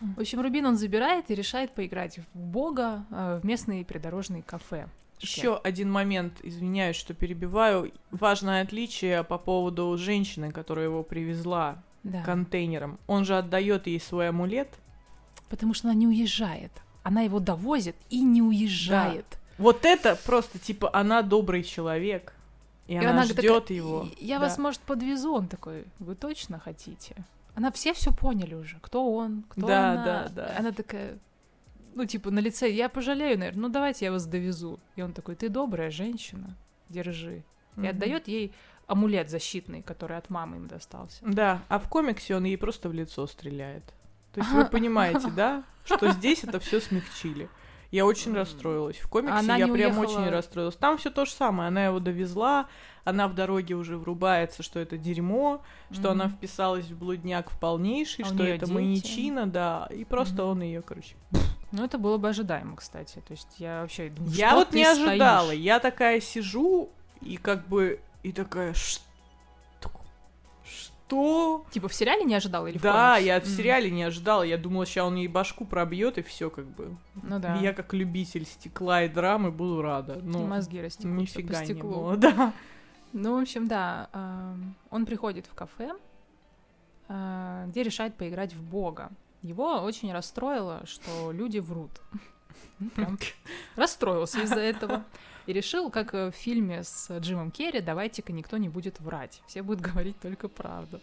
В общем, Рубин он забирает и решает поиграть в бога э, в местные придорожные кафе. Еще один момент, извиняюсь, что перебиваю. Важное отличие по поводу женщины, которая его привезла Да. контейнером. Он же отдает ей свой амулет. Потому что она не уезжает. Она его довозит и не уезжает. Вот это просто типа она добрый человек. И, И она, ждет его. Я Да. вас, может, подвезу. Он такой, вы точно хотите? Она все все поняли уже. Кто он, кто Да, она. да, да. Она такая, ну, типа, на лице, я пожалею, наверное, ну, давайте я вас довезу. И он такой, ты добрая женщина, держи. И Мгм. отдает ей амулет защитный, который от мамы им достался. Да, а в комиксе он ей просто в лицо стреляет. То есть вы понимаете, да, что здесь это все смягчили. Я очень расстроилась. В комиксе Она я прям уехала- очень расстроилась. Там все то же самое. Она его довезла, она в дороге уже врубается, что это дерьмо, что Мгм. она вписалась в блудняк в полнейший, А что это маньячина, да, и просто Мгм. он ее, короче. Ну, это было бы ожидаемо, кстати. То есть я вообще думаю, Я вот не ожидала. стоишь? Я такая сижу и как бы и такая что? Что? Типа в сериале не ожидала или в Да, комиксе? я в сериале не ожидала. Я думала, сейчас он ей башку пробьет и все как бы. Ну да. Я как любитель стекла и драмы буду рада. Ну, Мозги растекутся нифига по не стеклу. было, да. Ну, в общем, да. Он приходит в кафе, а, где решает поиграть в бога. Его очень расстроило, что люди врут. Ну, Прям расстроился из-за этого. И решил, как э, в фильме с Джимом Керри, давайте-ка никто не будет врать. Все будут говорить только правду.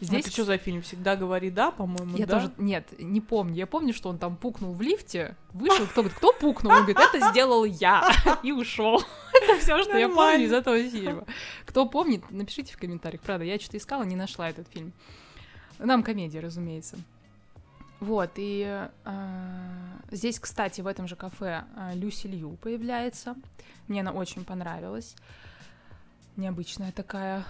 Здесь... Это что за фильм? Всегда говори да, по-моему, Я да? тоже, нет, не помню. Я помню, что он там пукнул в лифте, вышел, кто говорит, кто пукнул? Он говорит, это сделал я, и ушел. Это все, что я помню из этого фильма. Кто помнит, напишите в комментариях. Правда, я что-то искала, не нашла этот фильм. Нам комедия, разумеется. Вот, и э, здесь, кстати, в этом же кафе э, Люси Лью появляется. Мне она очень понравилась. Необычная такая.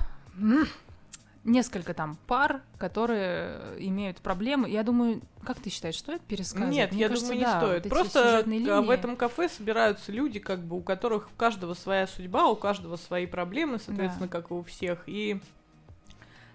Несколько там пар, которые имеют проблемы. Я думаю, как ты считаешь, стоит пересказывать? Нет, Мне я кажется, думаю, не да, стоит. вот Просто а, в этом кафе собираются люди, как бы у которых у каждого своя судьба, у каждого свои проблемы, соответственно, как и у всех. И,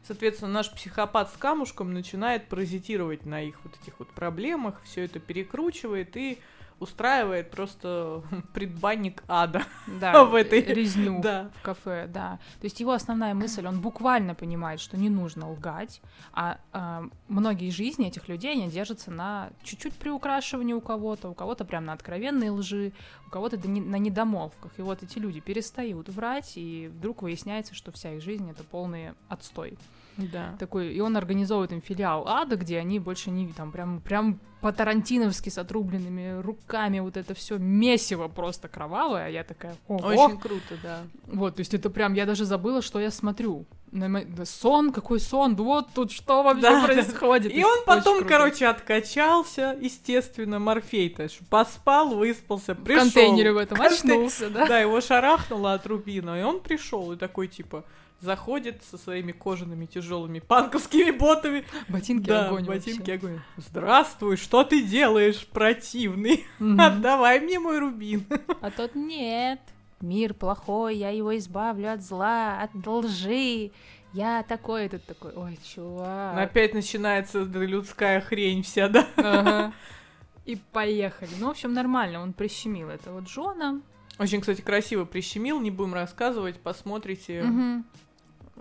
соответственно, наш психопат с камушком начинает паразитировать на их вот этих вот проблемах, все это перекручивает и устраивает просто предбанник ада. да, в этой- резню Да. в кафе, да. То есть его основная мысль, он буквально понимает, что не нужно лгать, а, а, многие жизни этих людей, они держатся на чуть-чуть приукрашивании у кого-то, у кого-то прям на откровенной лжи, у кого-то на недомолвках. И вот эти люди перестают врать, и вдруг выясняется, что вся их жизнь — это полный отстой. Да. Такой, и он организовывает им филиал ада, где они больше не там прям прям по-тарантиновски с отрубленными руками вот это все месиво просто кровавое. А я такая, ого! Очень круто, да. Вот, то есть это прям, я даже забыла, что я смотрю. Да сон, какой сон, вот тут что вообще Да, да. происходит. И То он потом, круто. короче, откачался, естественно, Морфей-то, поспал, выспался, в пришел. контейнере в этом Контей- очнулся, да? Да, его шарахнуло от рубина, и он пришел и такой типа заходит со своими кожаными тяжелыми панковскими ботами. Ботинки да, огонь ботинки вообще. огонь. Здравствуй, что ты делаешь, противный? Мгм. Отдавай мне мой рубин. А тот нет. Мир плохой, я его избавлю от зла, от лжи. Я такой, этот такой, ой, чувак. Опять начинается людская хрень вся, да? Ага. И поехали. Ну, в общем, нормально, он прищемил этого Джона. Очень, кстати, красиво прищемил, не будем рассказывать, посмотрите.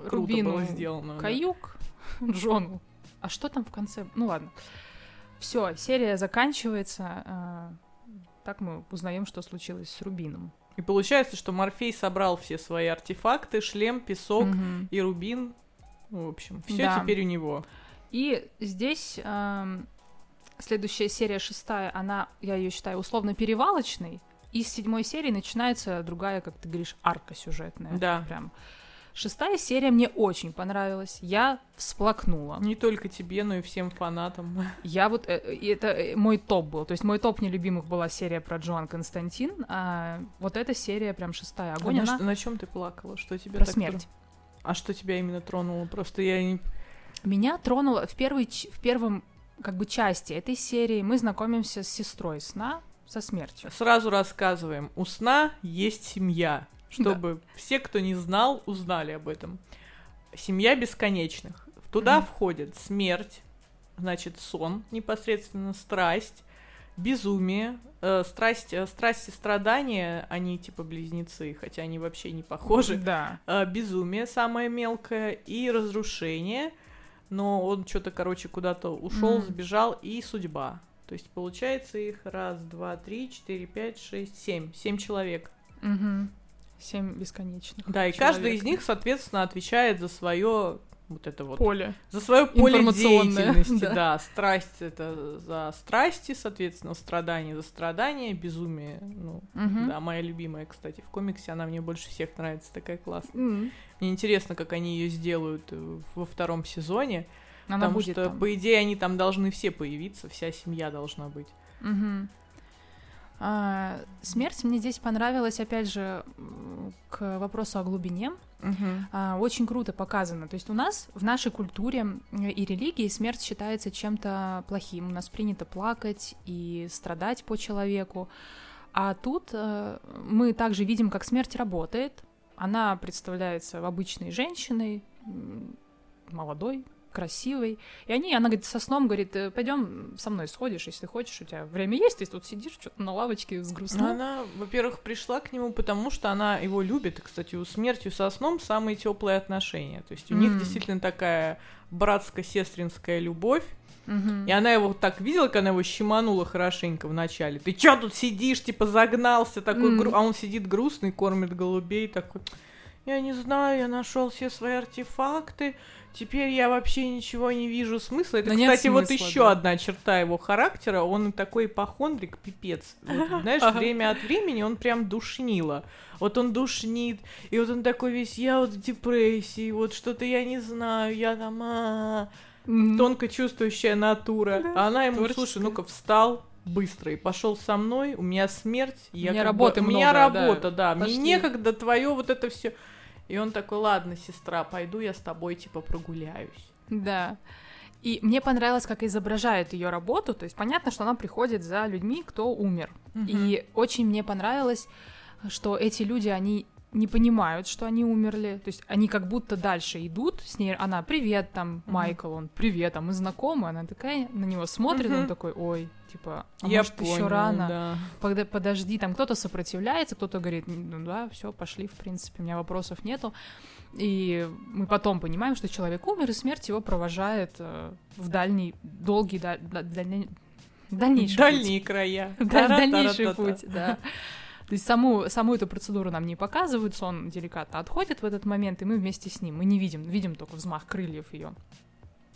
Мгм. Круто Рубину было сделано. да. каюк. Джону. А что там в конце? Ну ладно. Все, серия заканчивается. а, Так мы узнаем, что случилось с Рубином. И получается, что Морфей собрал все свои артефакты, шлем, песок Мгм. и рубин. Ну, В общем, все Да. теперь у него. И здесь ам, следующая серия, шестая, она, я ее считаю, условно перевалочной. И с седьмой серии начинается другая, как ты говоришь, арка сюжетная. Да. Прям. Шестая серия мне очень понравилась. Я всплакнула. Не только тебе, но и всем фанатам. Я вот... э, это э, мой топ был. То есть мой топ нелюбимых была серия про Джоан Константин, а вот эта серия прям шестая. Огонь, на, она на чем ты плакала? Что тебя про так смерть. А что тебя именно тронуло? Просто я не... Меня тронуло в, первой, в первом как бы части этой серии мы знакомимся с сестрой сна со смертью. Сразу рассказываем. У сна есть семья. Чтобы все, кто не знал, узнали об этом. Семья бесконечных. Туда Мгм. входит смерть, значит, сон, непосредственно страсть, безумие, э, страсть, э, страсть и страдания, они типа близнецы, хотя они вообще не похожи. Да. э, безумие самое мелкое и разрушение, но он что-то, короче, куда-то ушел, М. сбежал, и судьба. То есть получается их раз, два, три, четыре, пять, шесть, семь. Семь человек. Мгм. Семь бесконечных. Да, и человек. каждый из них, соответственно, отвечает за свое вот это вот поле. за свое поле деятельности, да. да. Страсть это за страсти, соответственно, страдание за страдание, безумие, ну, Мгм. да, моя любимая, кстати, в комиксе она мне больше всех нравится, такая классная. М. Мне интересно, как они ее сделают э, во втором сезоне, Она потому будет что, там. по идее, они там должны все появиться, вся семья должна быть. Мгм. А, смерть мне здесь понравилась, опять же, к вопросу о глубине. А, очень круто показано. То есть у нас в нашей культуре и религии смерть считается чем-то плохим. У нас принято плакать и страдать по человеку. А тут э, мы также видим, как смерть работает. Она представляется обычной женщиной, молодой, красивой. И они, она говорит, со сном говорит, пойдем со мной сходишь, если хочешь, у тебя время есть, ты тут сидишь что-то на лавочке с грустным. Она, во-первых, пришла к нему, потому что она его любит. И, кстати, у смертью со сном самые теплые отношения. То есть у них М. действительно такая братско-сестринская любовь. Мгм. И она его так видела, когда она его щеманула хорошенько в начале. Ты чё тут сидишь, типа загнался такой, гру- а он сидит грустный, кормит голубей такой. Я не знаю, я нашел все свои артефакты. Теперь я вообще ничего не вижу смысла. Это, Да нет кстати, вот смысла, еще да. одна черта его характера. Он такой ипохондрик, пипец. Вот, знаешь, время от времени он прям душнило. Вот он душнит, и вот он такой весь, я вот в депрессии, вот что-то я не знаю, я там, а Мгм. тонко чувствующая натура. Да, а она ему, творческая. слушай, ну-ка встал быстро и пошел со мной, у меня смерть, я меня как бы- работы у меня много, да, работа, да, мне пошли. некогда твое вот это все. И он такой, ладно, сестра, пойду я с тобой типа прогуляюсь. Да. И мне понравилось, как изображают ее работу. То есть понятно, что она приходит за людьми, кто умер. И очень мне понравилось, что эти люди, они не понимают, что они умерли. То есть они как будто дальше идут с ней. Она, привет, там. Майкл, он, привет, а мы знакомы. Она такая на него смотрит, он такой, ой, типа, а я может, еще понял, рано. да. Подо- подожди, там кто-то сопротивляется, кто-то говорит, ну да, все, пошли, в принципе, у меня вопросов нету. И мы потом понимаем, что человек умер, и смерть его провожает э, в дальний, долгий, да- да- дальний- дальнейший путь. Дальние края. Да, дальнейший путь, да. То есть саму, саму эту процедуру нам не показывают, сон деликатно отходит в этот момент, и мы вместе с ним. Мы не видим, видим только взмах крыльев ее.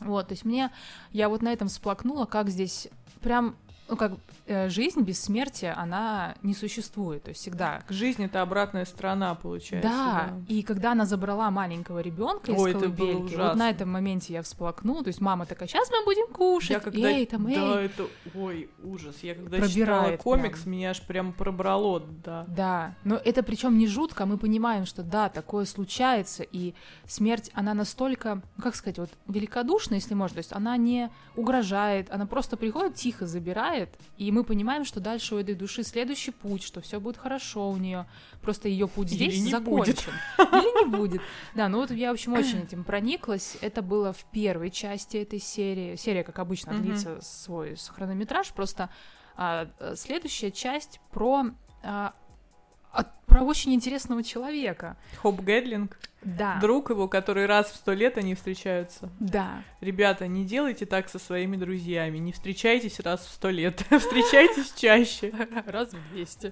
Вот, то есть мне, я вот на этом всплакнула, как здесь прям, ну как, э, жизнь без смерти, она не существует, то есть всегда. Жизнь это обратная сторона, получается. Да, и когда она забрала маленького ребенка из колыбельки, вот на этом моменте я всплакнула, то есть мама такая, сейчас мы будем кушать, Я когда... эй, там, эй, Да, это... Ой, ужас. Я когда читала Пробирает комикс, прям. меня аж прям пробрало, да. Да, но это причем не жутко, мы понимаем, что да, такое случается, и смерть, она настолько, ну, как сказать, вот великодушна, если можно, то есть она не угрожает, она просто приходит, тихо забирает, и мы понимаем, что дальше у этой души следующий путь, что все будет хорошо у нее, просто ее путь Или здесь закончен. Или не будет. Да, ну вот я, в общем, очень этим прониклась. Это было в первой части этой серии. Серия, как обычно, Мгм. длится свой хронометраж, просто а, следующая часть про а, от- про очень интересного человека. Хоп Гэдлинг. Да. Друг его, который раз в сто лет они встречаются. Да. Ребята, не делайте так со своими друзьями. Не встречайтесь раз в сто лет. Встречайтесь чаще. Раз в 200.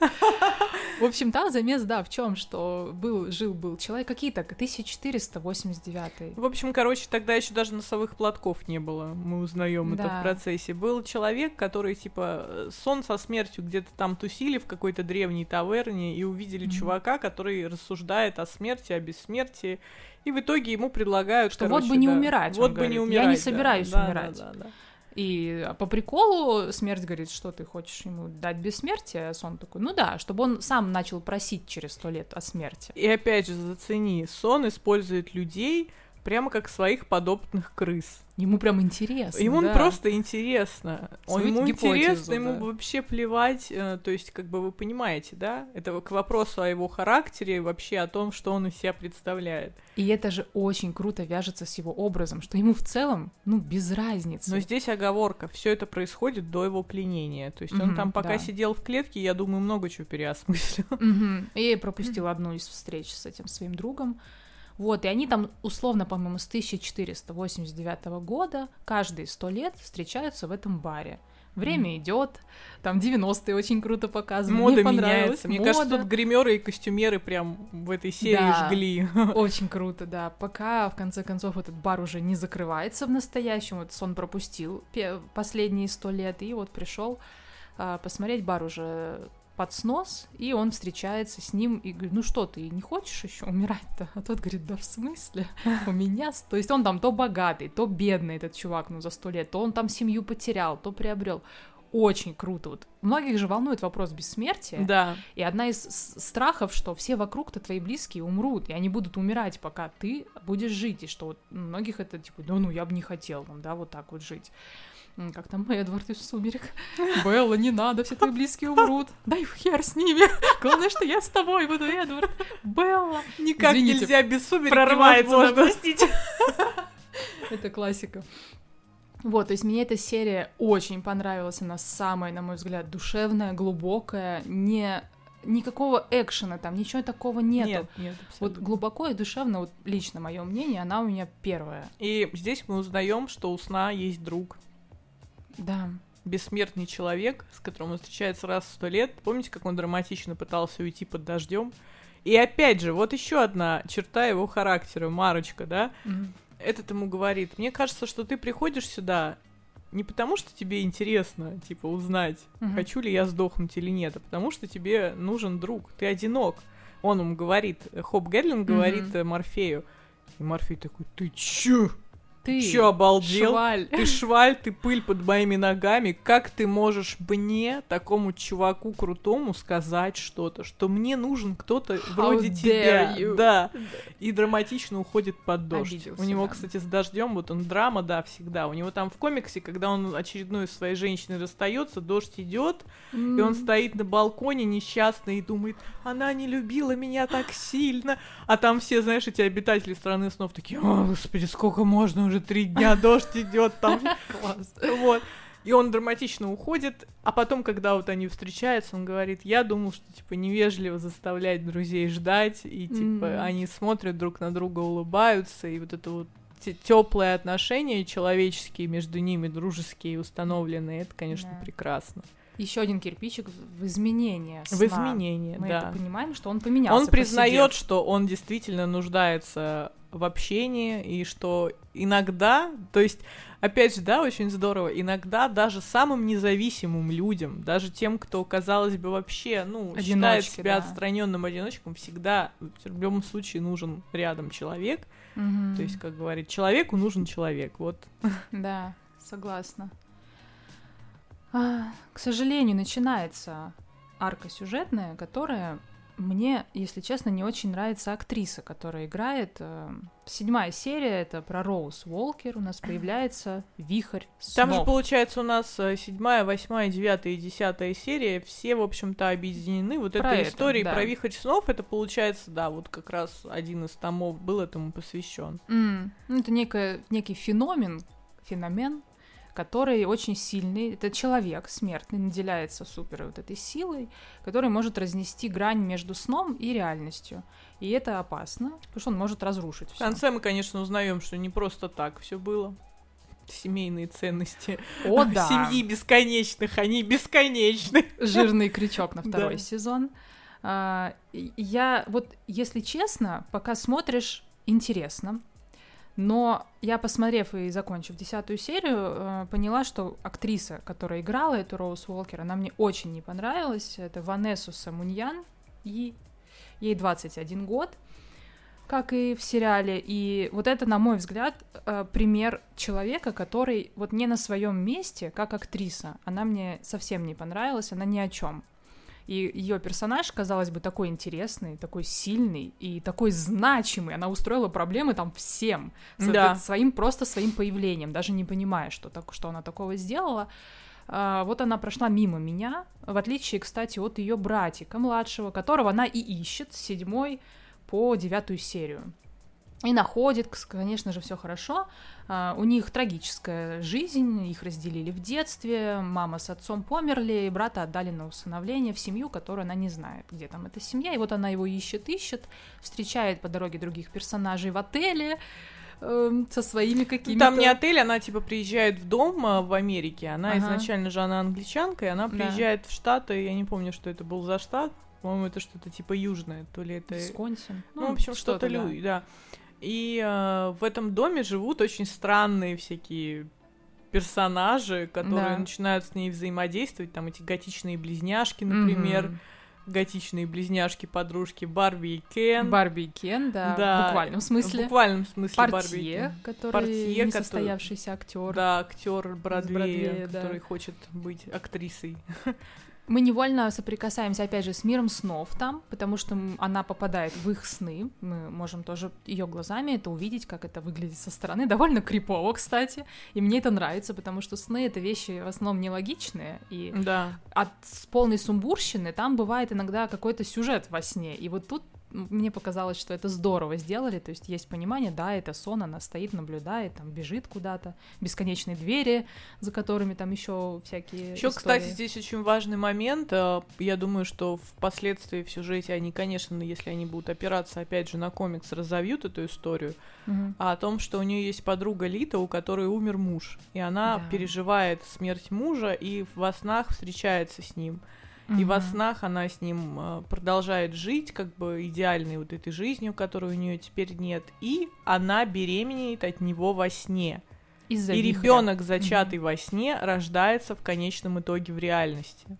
В общем, там замес, да, в чем, что был, жил был человек, какие-то 1489. В общем, короче, тогда еще даже носовых платков не было. Мы узнаем это в процессе. Был человек, который, типа, сон со смертью где-то там тусили в какой-то древней таверне и увидели. Чувака, который рассуждает о смерти, о бессмертии. И в итоге ему предлагают, Что короче, вот бы не да, умирать, Вот бы не говорит. Я умирать. не да. собираюсь Да, да, умирать. да, да. И по приколу смерть говорит, что ты хочешь ему дать бессмертие, а сон такой, ну да, чтобы он сам начал просить через сто лет о смерти. И опять же, зацени, сон использует людей прямо как своих подопытных крыс. Ему прям интересно. Ему да. просто интересно. Он, ему интересно, ему да. вообще плевать. э, То есть, как бы вы понимаете, да? Это к вопросу о его характере, вообще о том, что он из себя представляет. И это же очень круто вяжется с его образом, что ему в целом, ну, без разницы. Но здесь оговорка, все это происходит до его пленения. То есть он Мгм, там пока да. сидел в клетке, я думаю, много чего переосмыслил. Мгм. И я пропустила одну из встреч с этим своим другом. Вот, и они там условно, по-моему, с 1489 года каждые сто лет встречаются в этом баре. Время идет, там 90-е очень круто показаны. Мода Мне меняется. Мне кажется, Мода. тут гримеры и костюмеры прям в этой серии Да. жгли. Очень круто, да. Пока, в конце концов, этот бар уже не закрывается в настоящем. Вот сон пропустил последние сто лет, и вот пришел посмотреть бар уже под снос, и он встречается с ним и говорит, ну что, ты не хочешь еще умирать-то? А тот говорит, да в смысле? У меня... с-» То есть он там то богатый, то бедный этот чувак, ну за сто лет, то он там семью потерял, то приобрел. Очень круто. Вот многих же волнует вопрос бессмертия. Да. И одна из страхов, что все вокруг-то твои близкие умрут, и они будут умирать, пока ты будешь жить. И что вот многих это типа, да ну я бы не хотел, там, да, вот так вот жить. Как там Эдвард из «Сумерек». Белла, не надо, все твои близкие умрут. Дай хер с ними. Главное, что я с тобой буду, Эдвард. Белла. Никак Извините, нельзя без сумерек Прорывается, да, невозможно. простите. Это классика. Вот, то есть мне эта серия очень понравилась. Она самая, на мой взгляд, душевная, глубокая, не никакого экшена там, ничего такого нету. Нет, нет, Вот абсолютно. глубоко и душевно, вот лично мое мнение, она у меня первая. И здесь мы узнаем, что у сна есть друг. Да. Бессмертный человек, с которым он встречается раз в сто лет. Помните, как он драматично пытался уйти под дождем? И опять же, вот еще одна черта его характера, Марочка, да? Мгм. Этот ему говорит, мне кажется, что ты приходишь сюда не потому, что тебе интересно, типа, узнать, Мгм. хочу ли я сдохнуть или нет, а потому что тебе нужен друг, ты одинок. Он ему говорит, Хоп Гэдлин говорит э, Морфею. И Морфей такой, ты чё? Ты Чё, обалдел? шваль. Ты шваль, ты пыль под моими ногами. Как ты можешь мне, такому чуваку крутому, сказать что-то, что мне нужен кто-то вроде тебя? you. Да. И драматично уходит под дождь. Обиделся, у него, да. кстати, с дождем, вот он драма, да, всегда. У него там в комиксе, когда он очередной своей женщины расстается, дождь идет, и он стоит на балконе несчастный и думает, она не любила меня так сильно. А там все, знаешь, эти обитатели страны снов такие, о, господи, сколько можно, уже три дня дождь идет там. Класс. Вот. И он драматично уходит, а потом, когда вот они встречаются, он говорит, я думал, что, типа, невежливо заставлять друзей ждать, и, типа, Мгм. они смотрят друг на друга, улыбаются, и вот это вот теплые отношения человеческие между ними, дружеские, установленные, это, конечно, Да. прекрасно. Еще один кирпичик в в изменение. В сна. изменении, Мы да. это понимаем, что он поменялся. Он признает, что он действительно нуждается в общении, и что иногда, то есть, опять же, да, очень здорово, иногда даже самым независимым людям, даже тем, кто, казалось бы, вообще, ну, считает Одиночки, себя да. отстраненным одиночком, всегда в любом случае нужен рядом человек. Мгм. То есть, как говорит, человеку нужен человек. Вот. Да, согласна. А, к сожалению, начинается арка сюжетная, которая мне, если честно, не очень нравится актриса, которая играет. э, Седьмая серия это про Роуз Уолкер. У нас появляется вихрь Там же, снов. получается, у нас э, седьмая, восьмая, девятая и десятая серия, все, в общем-то, объединены. Вот Про этой это, историей да. про вихрь снов, это, получается, да, вот как раз один из томов был этому посвящен. М, ну, это некое, некий феномен, феномен, который очень сильный. Это человек смертный, наделяется супер вот этой силой, который может разнести грань между сном и реальностью. И это опасно, потому что он может разрушить В все. конце мы, конечно, узнаем, что не просто так все было. Семейные ценности. О, да. Семьи бесконечных, они бесконечны. Жирный крючок на второй Да. сезон. А, я вот, если честно, пока смотришь, интересно. Но я, посмотрев и закончив десятую серию, э, поняла, что актриса, которая играла эту Роуз Уолкер, она мне очень не понравилась. Это Ванессу Самуньян, и ей 21 год, как и в сериале. И вот это, на мой взгляд, э, пример человека, который вот не на своем месте, как актриса. Она мне совсем не понравилась, она ни о чем. И ее персонаж, казалось бы, такой интересный, такой сильный и такой значимый. Она устроила проблемы там всем. Да. Своим, просто своим появлением, даже не понимая, что, так, что она такого сделала. А, вот она прошла мимо меня, в отличие, кстати, от ее братика младшего, которого она и ищет с седьмой по девятую серию. И находит, конечно же, все хорошо. А, у них трагическая жизнь, их разделили в детстве, мама с отцом померли, и брата отдали на усыновление в семью, которую она не знает, где там эта семья. И вот она его ищет, ищет, встречает по дороге других персонажей в отеле эм, со своими какими-то... Там не отель, она типа приезжает в дом а, в Америке. Она Ага. изначально же она англичанка, и она Да. приезжает в Штаты. Я не помню, что это был за штат. По-моему, это что-то типа южное, то ли это. Висконсин. Ну, в общем, что-то, да. Люи, да. И э, в этом доме живут очень странные всякие персонажи, которые Да. начинают с ней взаимодействовать. Там эти готичные близняшки, например, Мгм. готичные близняшки-подружки Барби и Кен. Барби и Кен, да, Да, в буквальном смысле. В буквальном смысле Барби и Портье, Кен. который Портье, который- несостоявшийся актер. Да, актер Бродвея, Бродвея, да. который хочет быть актрисой. Мы невольно соприкасаемся, опять же, с миром снов там, потому что она попадает в их сны. Мы можем тоже ее глазами это увидеть, как это выглядит со стороны. Довольно крипово, кстати. И мне это нравится, потому что сны — это вещи в основном нелогичные. И Да. от полной сумбурщины там бывает иногда какой-то сюжет во сне. И вот тут мне показалось, что это здорово сделали, то есть есть понимание, да, это сон, она стоит, наблюдает, там бежит куда-то, бесконечные двери, за которыми там еще всякие Еще, истории. кстати, здесь очень важный момент. э, Я думаю, что впоследствии в сюжете они, конечно, если они будут опираться, опять же, на комикс, разовьют эту историю. А о том, что у нее есть подруга Лита, у которой умер муж. И она Да. переживает смерть мужа и во снах встречается с ним. И во снах она с ним э, продолжает жить, как бы идеальной вот этой жизнью, которой у нее теперь нет. И она беременеет от него во сне. Из-за и ребенок, зачатый во сне, рождается в конечном итоге в реальности.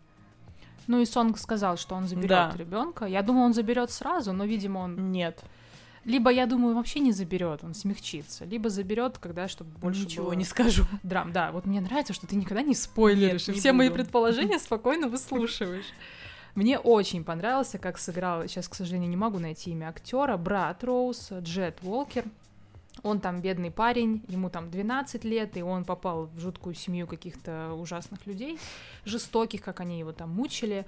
Ну и Сонг сказал, что он заберет Да. ребенка. Я думаю, он заберет сразу, но, видимо, он. Нет, Либо, я думаю, вообще не заберет, он смягчится. Либо заберет, когда, чтобы больше ничего было не скажу. драм. Да, вот мне нравится, что ты никогда не спойлеришь, Нет, и не все мои буду. предположения спокойно выслушиваешь. Мне очень понравился, как сыграл, сейчас, к сожалению, не могу найти имя актера, брат Роуз, Джет Уолкер. Он там бедный парень, ему там 12 лет, и он попал в жуткую семью каких-то ужасных людей, жестоких, как они его там мучили.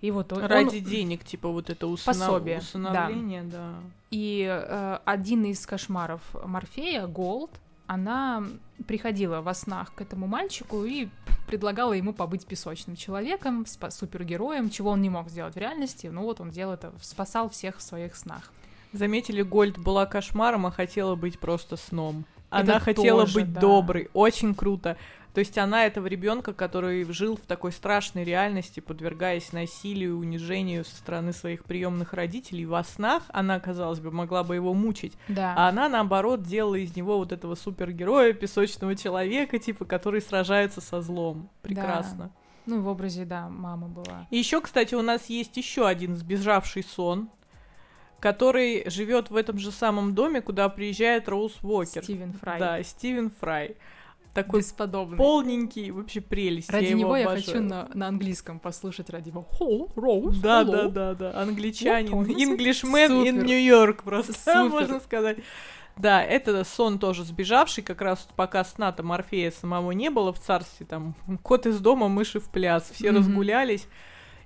И вот он, Ради он- денег, типа вот это усынов- Пособие, усыновление, да. и э, один из кошмаров Морфея, Голд, она приходила во снах к этому мальчику и предлагала ему побыть песочным человеком, супергероем, чего он не мог сделать в реальности. Ну вот он делал это, спасал всех в своих снах. Заметили, Гольд была кошмаром, а хотела быть просто сном. Она Это хотела тоже, быть да. доброй, очень круто. То есть она этого ребенка, который жил в такой страшной реальности, подвергаясь насилию, унижению со стороны своих приемных родителей, во снах она, казалось бы, могла бы его мучить. Да. А она, наоборот, делала из него вот этого супергероя, песочного человека, типа, который сражается со злом. Прекрасно. Ну, в образе, да, мама была. И еще, кстати, у нас есть еще один сбежавший сон, который живет в этом же самом доме, куда приезжает Роуз Уокер. Стивен Фрай. Да, Стивен Фрай. Такой Бесподобный. полненький, вообще прелесть. Ради я его него я хочу на, на английском послушать ради его. Хо, Роуз, Да, hello». да, да, да. Англичанин. Он. Englishman in Супер. New York просто, Супер. можно сказать. Да, это сон тоже сбежавший, как раз пока сна-то Морфея самого не было в царстве, там, кот из дома, мыши в пляс, все Мгм. разгулялись.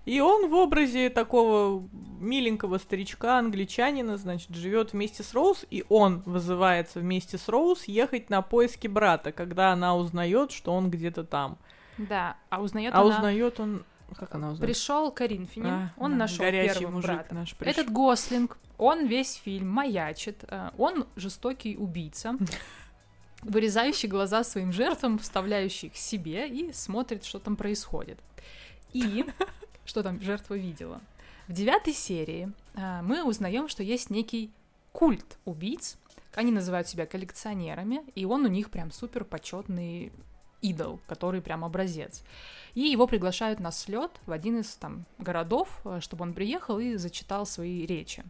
И он в образе такого миленького старичка, англичанина, значит, живет вместе с Роуз, и он вызывается вместе с Роуз ехать на поиски брата, когда она узнает, что он где-то там. Да, а узнает А она... узнает он... Как она узнает? Пришел Карин Финин, А, он да, нашел первым мужик брата. наш пришел. Этот Гослинг, он весь фильм маячит, э, он жестокий убийца, вырезающий глаза своим жертвам, вставляющий их себе и смотрит, что там происходит. И что там жертва видела. В девятой серии э, мы узнаем, что есть некий культ убийц. Они называют себя коллекционерами, и он у них прям супер почетный идол, который прям образец. И его приглашают на слет в один из там городов, э, чтобы он приехал и зачитал свои речи.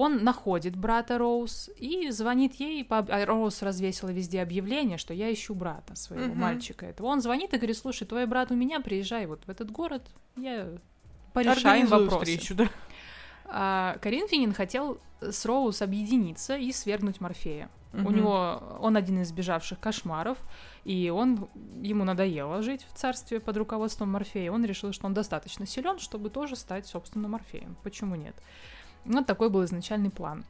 Он находит брата Роуз и звонит ей, по... а Роуз развесила везде объявление, что я ищу брата своего Мгм. мальчика этого. Он звонит и говорит, слушай, твой брат у меня, приезжай вот в этот город, я порешаем вопросы. встречу, да. А Карин Финин хотел с Роуз объединиться и свергнуть Морфея. У Мгм. него он один из сбежавших кошмаров, и он ему надоело жить в царстве под руководством Морфея. Он решил, что он достаточно силен, чтобы тоже стать, собственно, Морфеем. Почему нет? Вот такой был изначальный план,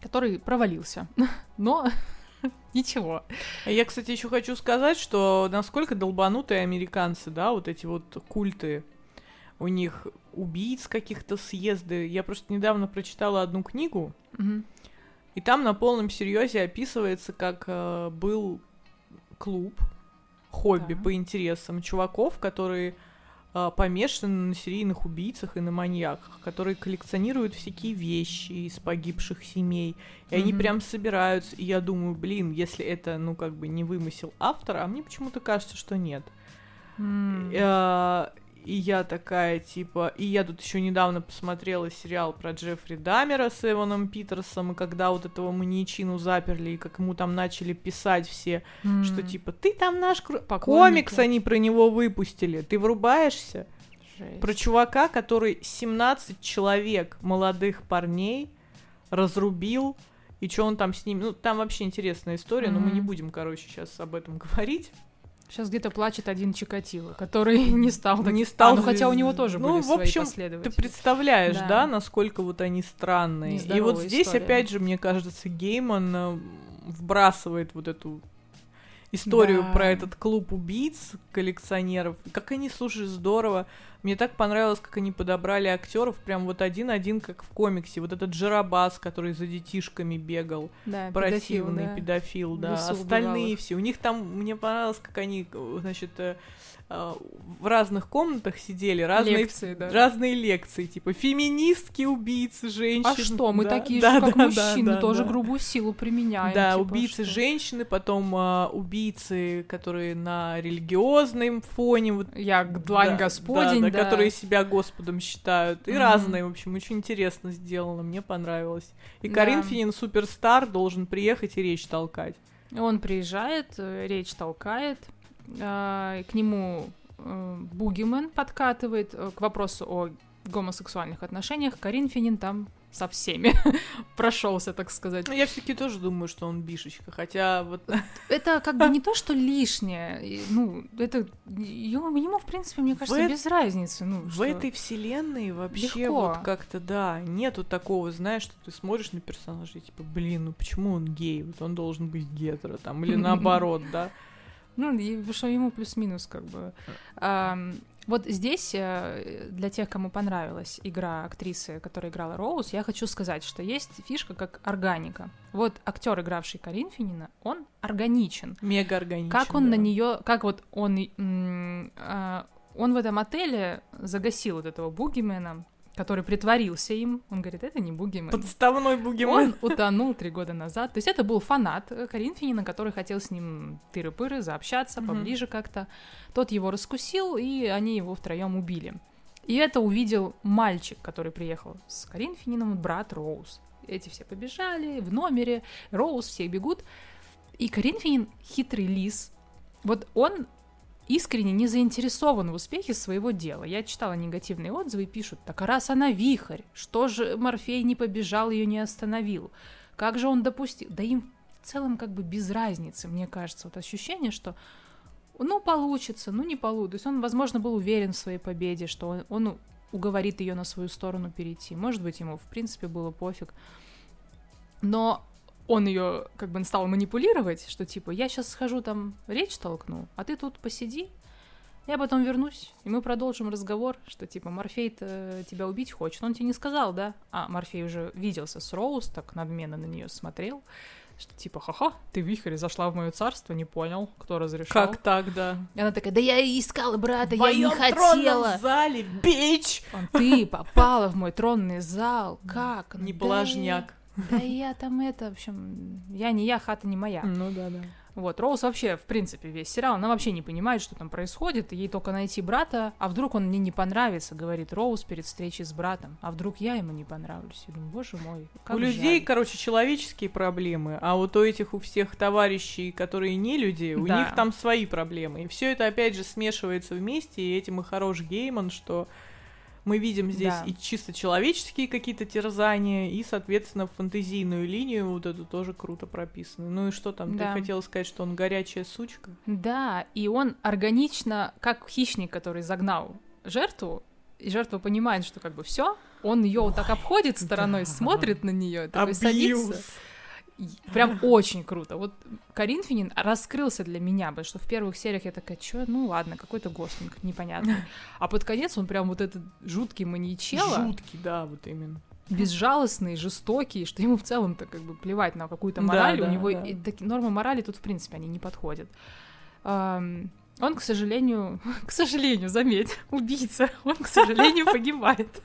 который провалился. Но ничего. Я, кстати, еще хочу сказать, что насколько долбанутые американцы, да, вот эти вот культы, у них убийц каких-то съезды. Я просто недавно прочитала одну книгу, и там на полном серьезе описывается, как э, был клуб, хобби Так. по интересам чуваков, которые помешаны на серийных убийцах и на маньяках, которые коллекционируют всякие вещи из погибших семей. И они Мгм. прям собираются. И я думаю, блин, если это, ну, как бы не вымысел автора, а мне почему-то кажется, что нет. М. И я такая, типа... И я тут еще недавно посмотрела сериал про Джеффри Дамера с Эваном Питерсом, и когда вот этого маньячину заперли, и как ему там начали писать все, что М. типа, ты там наш... кру-. Комикс они про него выпустили, ты врубаешься? Жесть. Про чувака, который 17 человек, молодых парней, разрубил, и что он там с ними... Ну, там вообще интересная история, но мы не будем, короче, сейчас об этом говорить. Сейчас где-то плачет один Чикатило, который не стал так- Не стал А, ну хотя у него тоже Ну, были в свои общем, Ты последователи. представляешь, да. Да. насколько вот они странные. И вот здесь, история. опять же, мне кажется, Гейман э, вбрасывает вот эту историю Да. про этот клуб убийц, коллекционеров. Как они, слушай, здорово. Мне так понравилось, как они подобрали актеров, прям вот один-один, как в комиксе. Вот этот Джарабас, который за детишками бегал, да, противный да. педофил, да. Остальные все. У них там, мне понравилось, как они, э, значит, э, в разных комнатах сидели, разные Лекции, да. разные лекции, типа феминистки, убийцы, женщины. А что, мы да, такие да, же, как да, мужчины, да, тоже да. грубую силу применяем. Да, типа, убийцы что? женщины, потом а, убийцы, которые на религиозном фоне, вот, Я длань да, Господень, да, да. да, которые себя Господом считают. И Мгм. разные, в общем, очень интересно сделано, мне понравилось. И Да. Карин Финин суперстар должен приехать и речь толкать. Он приезжает, э, речь толкает, к нему э, Бугимен подкатывает э, к вопросу о гомосексуальных отношениях. Карин Финин там со всеми прошелся, так сказать. Ну, я все-таки тоже думаю, что он бишечка, хотя вот... Это как бы не то, что лишнее. Ну, это ему, ему, в принципе, мне кажется, эт- без разницы. Ну, В что- этой вселенной вообще Легко. вот как-то, да, нету такого, знаешь, что ты смотришь на персонажа и типа, блин, ну почему он гей? Вот он должен быть гетеро там, или наоборот, да? Ну, и что ему плюс-минус, как бы. Вот здесь, э, для тех, кому понравилась игра актрисы, которая играла Роуз, я хочу сказать, что есть фишка как органика. Вот актер, игравший Карин Финина, он органичен. Мега органичен. Как он на да. нее, как вот он, а, он в этом отеле загасил вот этого бугимена, который притворился им. Он говорит, это не бугимен. Подставной бугимен. Он утонул три года назад. То есть это был фанат э, Карин Финина, который хотел с ним тыры-пыры, заобщаться Мгм. поближе как-то. Тот его раскусил, и они его втроем убили. И это увидел мальчик, который приехал с Карин Финином, брат Роуз. Эти все побежали в номере, Роуз, все бегут. И Карин Финин хитрый лис. Вот он искренне не заинтересован в успехе своего дела. Я читала негативные отзывы и пишут, так а раз она вихрь, что же Морфей не побежал, ее не остановил? Как же он допустил? Да им в целом как бы без разницы, мне кажется, вот ощущение, что ну, получится, ну, не получится. То есть он, возможно, был уверен в своей победе, что он, он уговорит ее на свою сторону перейти. Может быть, ему, в принципе, было пофиг. Но он ее как бы стал манипулировать, что типа, я сейчас схожу там речь толкну, а ты тут посиди, я потом вернусь, и мы продолжим разговор, что типа Морфей тебя убить хочет. Он тебе не сказал, да? А Морфей уже виделся с Роуз, так надменно на нее смотрел, что типа, ха-ха, ты в вихре зашла в мое царство, не понял, кто разрешал. Как так, да? И она такая, да я искала брата, в я не хотела. В зале, бич! Он, ты попала в мой тронный зал, как? Не положняк. Да я там это, в общем, я не я, хата не моя. Ну да, да. Вот, Роуз вообще, в принципе, весь сериал, она вообще не понимает, что там происходит, ей только найти брата, а вдруг он мне не понравится, говорит Роуз перед встречей с братом, а вдруг я ему не понравлюсь. Я думаю, боже мой, как У жаль. людей, короче, человеческие проблемы, а вот у этих, у всех товарищей, которые не люди, у Да. них там свои проблемы. И все это, опять же, смешивается вместе, и этим и хорош Гейман, что мы видим здесь Да. и чисто человеческие какие-то терзания, и, соответственно, фантазийную линию вот эту тоже круто прописано. Ну и что там? Да. Ты хотела сказать, что он горячая сучка? Да, и он органично, как хищник, который загнал жертву, и жертва понимает, что как бы все, он ее вот так обходит стороной, да. смотрит на нее, такой Абьюз. садится. Прям очень круто. Вот Коринфянин раскрылся для меня, потому что в первых сериях я такая, чё, ну ладно, какой-то гослинг, непонятно. А под конец он прям вот этот жуткий маньячелло, Жуткий, да, вот именно. безжалостный, жестокий, что ему в целом-то как бы плевать на какую-то мораль. да, У него да. и таки- нормы морали тут, в принципе, они не подходят. Ам, Он, к сожалению, к сожалению, заметь, убийца, он, к сожалению, погибает.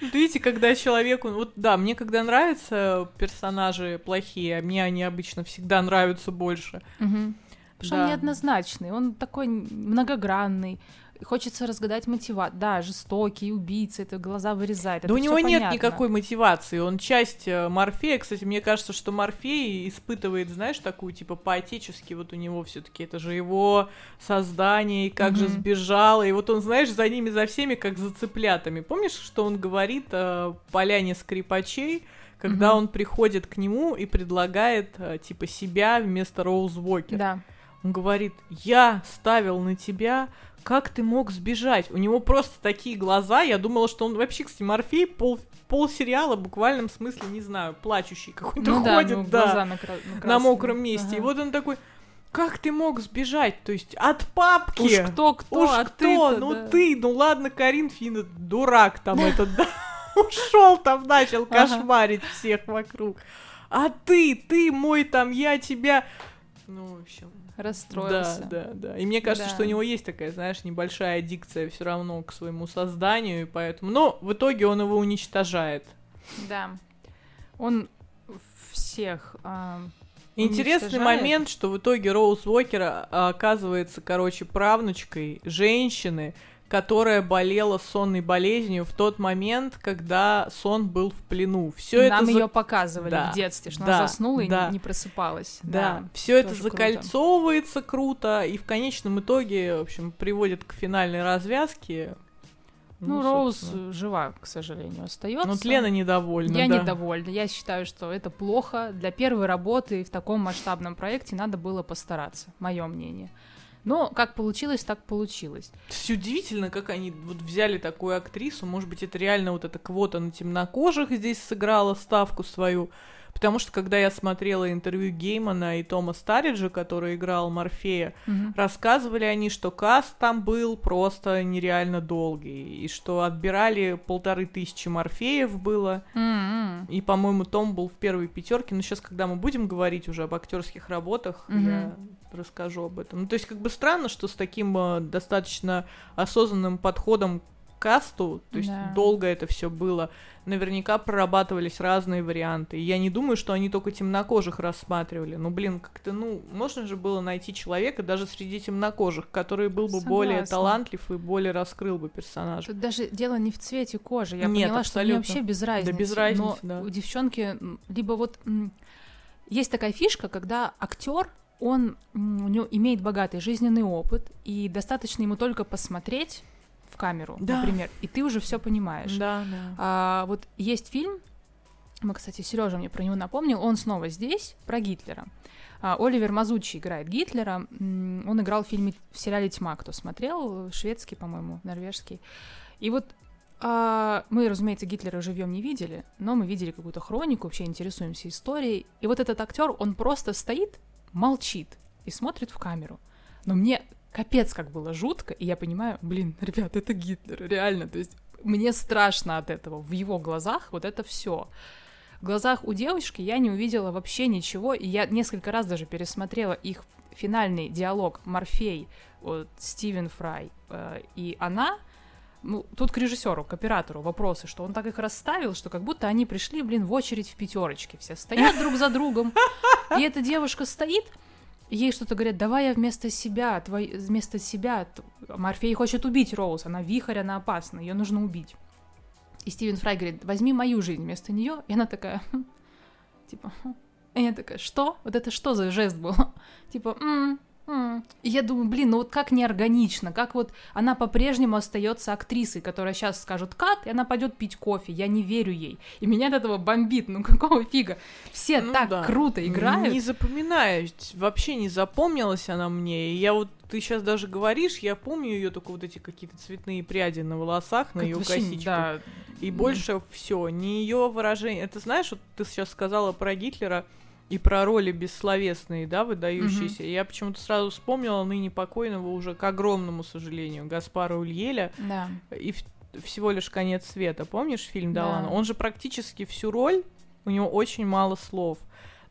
Видите, когда человеку... Вот да, мне когда нравятся персонажи плохие, а мне они обычно всегда нравятся больше. Потому что он неоднозначный, он такой многогранный. Хочется разгадать мотивацию. Да, жестокий, убийца, это глаза вырезает. Да у него нет понятно. никакой мотивации. Он часть э, Морфея. Кстати, мне кажется, что Морфей испытывает, знаешь, такую, типа, поотечески. Вот у него все таки это же его создание, и как же Мгм. сбежало. И вот он, знаешь, за ними, за всеми, как за цыплятами. Помнишь, что он говорит о поляне скрипачей, когда Мгм. он приходит к нему и предлагает, э, типа, себя вместо Роуз Уокер? Да. Он говорит, я ставил на тебя, как ты мог сбежать? У него просто такие глаза, я думала, что он вообще, кстати, Морфей пол, пол сериала в буквальном смысле, не знаю, плачущий какой-то Ну да, ходит, ну, да, глаза накра- на накрасные. мокром месте. И Ага. вот он такой, как ты мог сбежать? То есть от папки. Уж кто-кто, Уж а кто? ну да. ты, ну ладно, Карин Фин, дурак там этот, да, ушел там, начал кошмарить всех вокруг. А ты, ты мой там, я тебя... Ну, в общем, Расстроился. да, да, да. И мне кажется, Да. что у него есть такая, знаешь, небольшая аддикция все равно к своему созданию, и поэтому. Но в итоге он его уничтожает. Да. Он всех... а, Интересный Уничтожает. момент, что в итоге Роуз Уокер а, оказывается, короче, правнучкой женщины, которая болела сонной болезнью в тот момент, когда сон был в плену. Все Нам это за- ее показывали Да, в детстве, что да, она заснула да. и не просыпалась. Да, все это тоже круто. закольцовывается круто. и в конечном итоге, в общем, приводит к финальной развязке. Ну, Роуз собственно. э, жива, к сожалению, остается. Ну, вот Лена недовольна, Я да. недовольна. Я считаю, что это плохо. Для первой работы в таком масштабном проекте надо было постараться, мое мнение. Но как получилось, так получилось. Все удивительно, как они вот взяли такую актрису. Может быть, это реально вот эта квота на темнокожих здесь сыграла ставку свою. Потому что, когда я смотрела интервью Геймана и Тома Старриджа, который играл Морфея, рассказывали они, что каст там был просто нереально долгий. И что отбирали полторы тысячи Морфеев было. М-м. И, по-моему, Том был в первой пятерке. Но сейчас, когда мы будем говорить уже об актерских работах, Мгм. я расскажу об этом. Ну, то есть, как бы странно, что с таким э, достаточно осознанным подходом касту, то есть Да. долго это все было, наверняка прорабатывались разные варианты. И я не думаю, что они только темнокожих рассматривали. Ну, блин, как-то, ну, можно же было найти человека даже среди темнокожих, который был бы более Согласна. талантлив и более раскрыл бы персонажа. Тут даже дело не в цвете кожи. Я Нет, поняла, что мне абсолютно. вообще без разницы. без разницы, Но да. у девчонки либо вот есть такая фишка, когда актер он у него имеет богатый жизненный опыт, и достаточно ему только посмотреть в камеру, Да. например, и ты уже все понимаешь. Да, да. А, вот есть фильм Мы, кстати, Сережа мне про него напомнил. Он снова здесь, про Гитлера. А, Оливер Мазучи играет Гитлера. Он играл в фильме в сериале Тьма, кто смотрел, шведский, по-моему, норвежский. И вот а, мы, разумеется, Гитлера живьем не видели, но мы видели какую-то хронику, вообще интересуемся историей. И вот этот актер, он просто стоит, молчит и смотрит в камеру. Но мне капец как было жутко, и я понимаю, блин, ребят, это Гитлер, реально, то есть мне страшно от этого. В его глазах вот это все. В глазах у девочки я не увидела вообще ничего, и я несколько раз даже пересмотрела их финальный диалог Морфей, вот, Стивен Фрай э, и она, ну, тут к режиссеру, к оператору вопросы, что он так их расставил, что как будто они пришли, блин, в очередь в пятерочке. Все стоят друг за другом. И эта девушка стоит, ей что-то говорят, давай я вместо себя, твой, вместо себя. Морфей хочет убить Роуз, она вихрь, она опасна, ее нужно убить. И Стивен Фрай говорит, возьми мою жизнь вместо нее. И она такая, типа, и я такая, что? Вот это что за жест был? Типа, и я думаю, блин, ну вот как неорганично, как вот она по-прежнему остается актрисой, которая сейчас скажет кат, и она пойдет пить кофе. Я не верю ей. И меня от этого бомбит. Ну какого фига? Все ну, так да. круто играют. Не запоминаю, вообще не запомнилась она мне. И я вот ты сейчас даже говоришь, я помню ее только вот эти какие-то цветные пряди на волосах, на ее косичку. Да. И больше все, не ее выражение. Это знаешь, вот ты сейчас сказала про Гитлера и про роли бессловесные, да, выдающиеся. Mm-hmm. Я почему-то сразу вспомнила ныне покойного уже, к огромному сожалению, Гаспара Ульеля. Да. И в, всего лишь конец света. Помнишь фильм да. Далана? Он же практически всю роль, у него очень мало слов.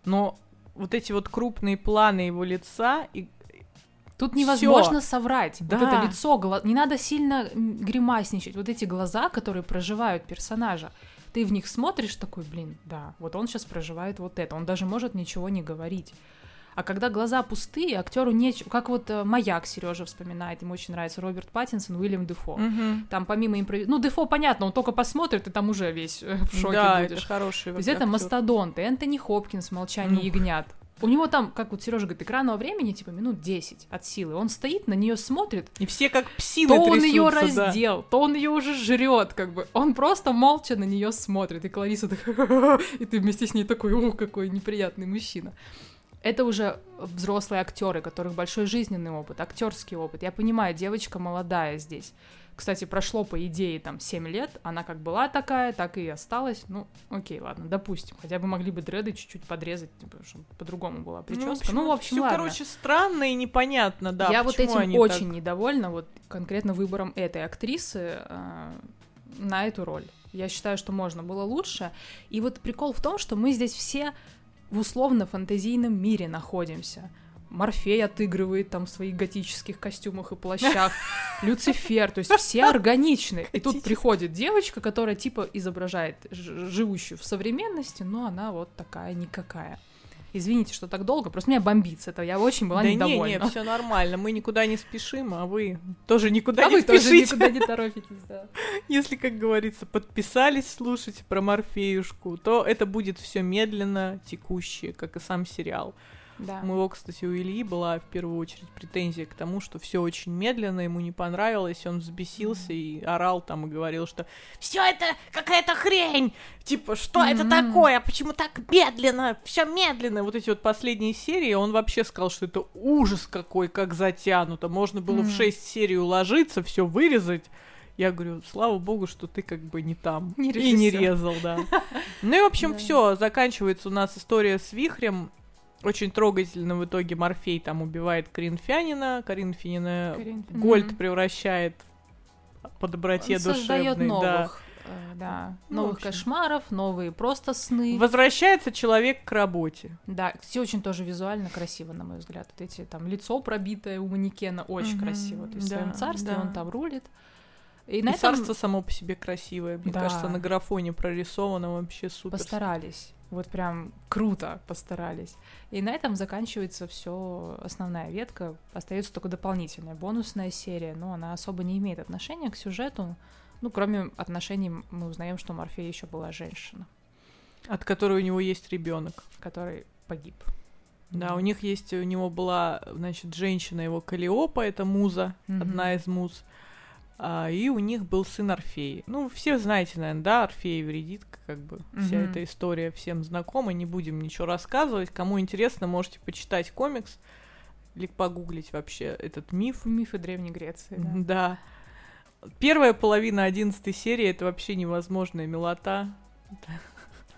Но вот эти вот крупные планы его лица и Тут невозможно Всё. соврать. Да. Вот это лицо, гла... не надо сильно гримасничать. Вот эти глаза, которые проживают персонажа ты в них смотришь такой, блин, да, вот он сейчас проживает вот это, он даже может ничего не говорить. А когда глаза пустые, актеру нечего. Как вот э, маяк Сережа вспоминает, ему очень нравится Роберт Паттинсон, Уильям Дефо. Угу. Там помимо импров... Ну, Дефо, понятно, он только посмотрит, и там уже весь э, в шоке да, будешь. это хороший. То есть это мастодонты. Энтони Хопкинс, Молчание ну. ягнят. У него там, как вот Сережа говорит, экранного времени типа минут 10 от силы. Он стоит, на нее смотрит. И все как псины То он ее раздел, да. то он ее уже жрет, как бы. Он просто молча на нее смотрит. И Клариса такая, и ты вместе с ней такой, о, какой неприятный мужчина. Это уже взрослые актеры, у которых большой жизненный опыт, актерский опыт. Я понимаю, девочка молодая здесь. Кстати, прошло, по идее, там, 7 лет, она как была такая, так и осталась. Ну, окей, ладно, допустим. Хотя бы могли бы дреды чуть-чуть подрезать, типа, чтобы по-другому была прическа. Ну, в общем, ну, в общем всё, ладно. короче, странно и непонятно, да. Я вот этим очень так... недовольна, вот конкретно выбором этой актрисы э, на эту роль. Я считаю, что можно было лучше. И вот прикол в том, что мы здесь все в условно-фантазийном мире находимся. Морфей отыгрывает там в своих готических костюмах и плащах, Люцифер, то есть все органичны. И тут приходит девочка, которая типа изображает живущую в современности, но она вот такая никакая. Извините, что так долго, просто меня бомбит с этого. Я очень была да недовольна. Да не, не, все нормально. Мы никуда не спешим, а вы тоже никуда а не вы спешите. тоже никуда не торопитесь, да. Если, как говорится, подписались слушать про Морфеюшку, то это будет все медленно текущее, как и сам сериал. Да. У моего, кстати, у Ильи была в первую очередь претензия к тому, что все очень медленно, ему не понравилось, он взбесился mm-hmm. и орал там и говорил, что все это какая-то хрень, типа что mm-hmm. это такое, почему так медленно, все медленно. Вот эти вот последние серии, он вообще сказал, что это ужас какой, как затянуто, можно было mm-hmm. в шесть серий уложиться, все вырезать. Я говорю, слава богу, что ты как бы не там. Не и не резал, да. Ну и, в общем, все, заканчивается у нас история с вихрем. Очень трогательно в итоге Морфей там убивает Коринфянина, Коринфянина Коринф... Гольд превращает по доброте Он душевной. новых, да. Э, да, ну, новых кошмаров, новые просто сны. Возвращается человек к работе. Да, все очень тоже визуально красиво, на мой взгляд. Вот эти там лицо пробитое у манекена очень mm-hmm. красиво. То есть да, в своем царстве да. он там рулит. И, на и этом... царство само по себе красивое. Мне да. кажется, на графоне прорисовано вообще супер. Постарались. Вот прям круто постарались. И на этом заканчивается все основная ветка. Остается только дополнительная бонусная серия, но она особо не имеет отношения к сюжету. Ну, кроме отношений, мы узнаем, что Морфея еще была женщина. От которой у него есть ребенок. Который погиб. Да, у них есть, у него была, значит, женщина его Калиопа, это муза, mm-hmm. одна из муз. А, и у них был сын Орфей. Ну, все знаете, наверное, да, Орфей Вредитка, как бы вся Мгм. эта история всем знакома, не будем ничего рассказывать. Кому интересно, можете почитать комикс или погуглить вообще этот миф. Мифы Древней Греции, да. Да. Первая половина одиннадцатой серии это вообще невозможная милота.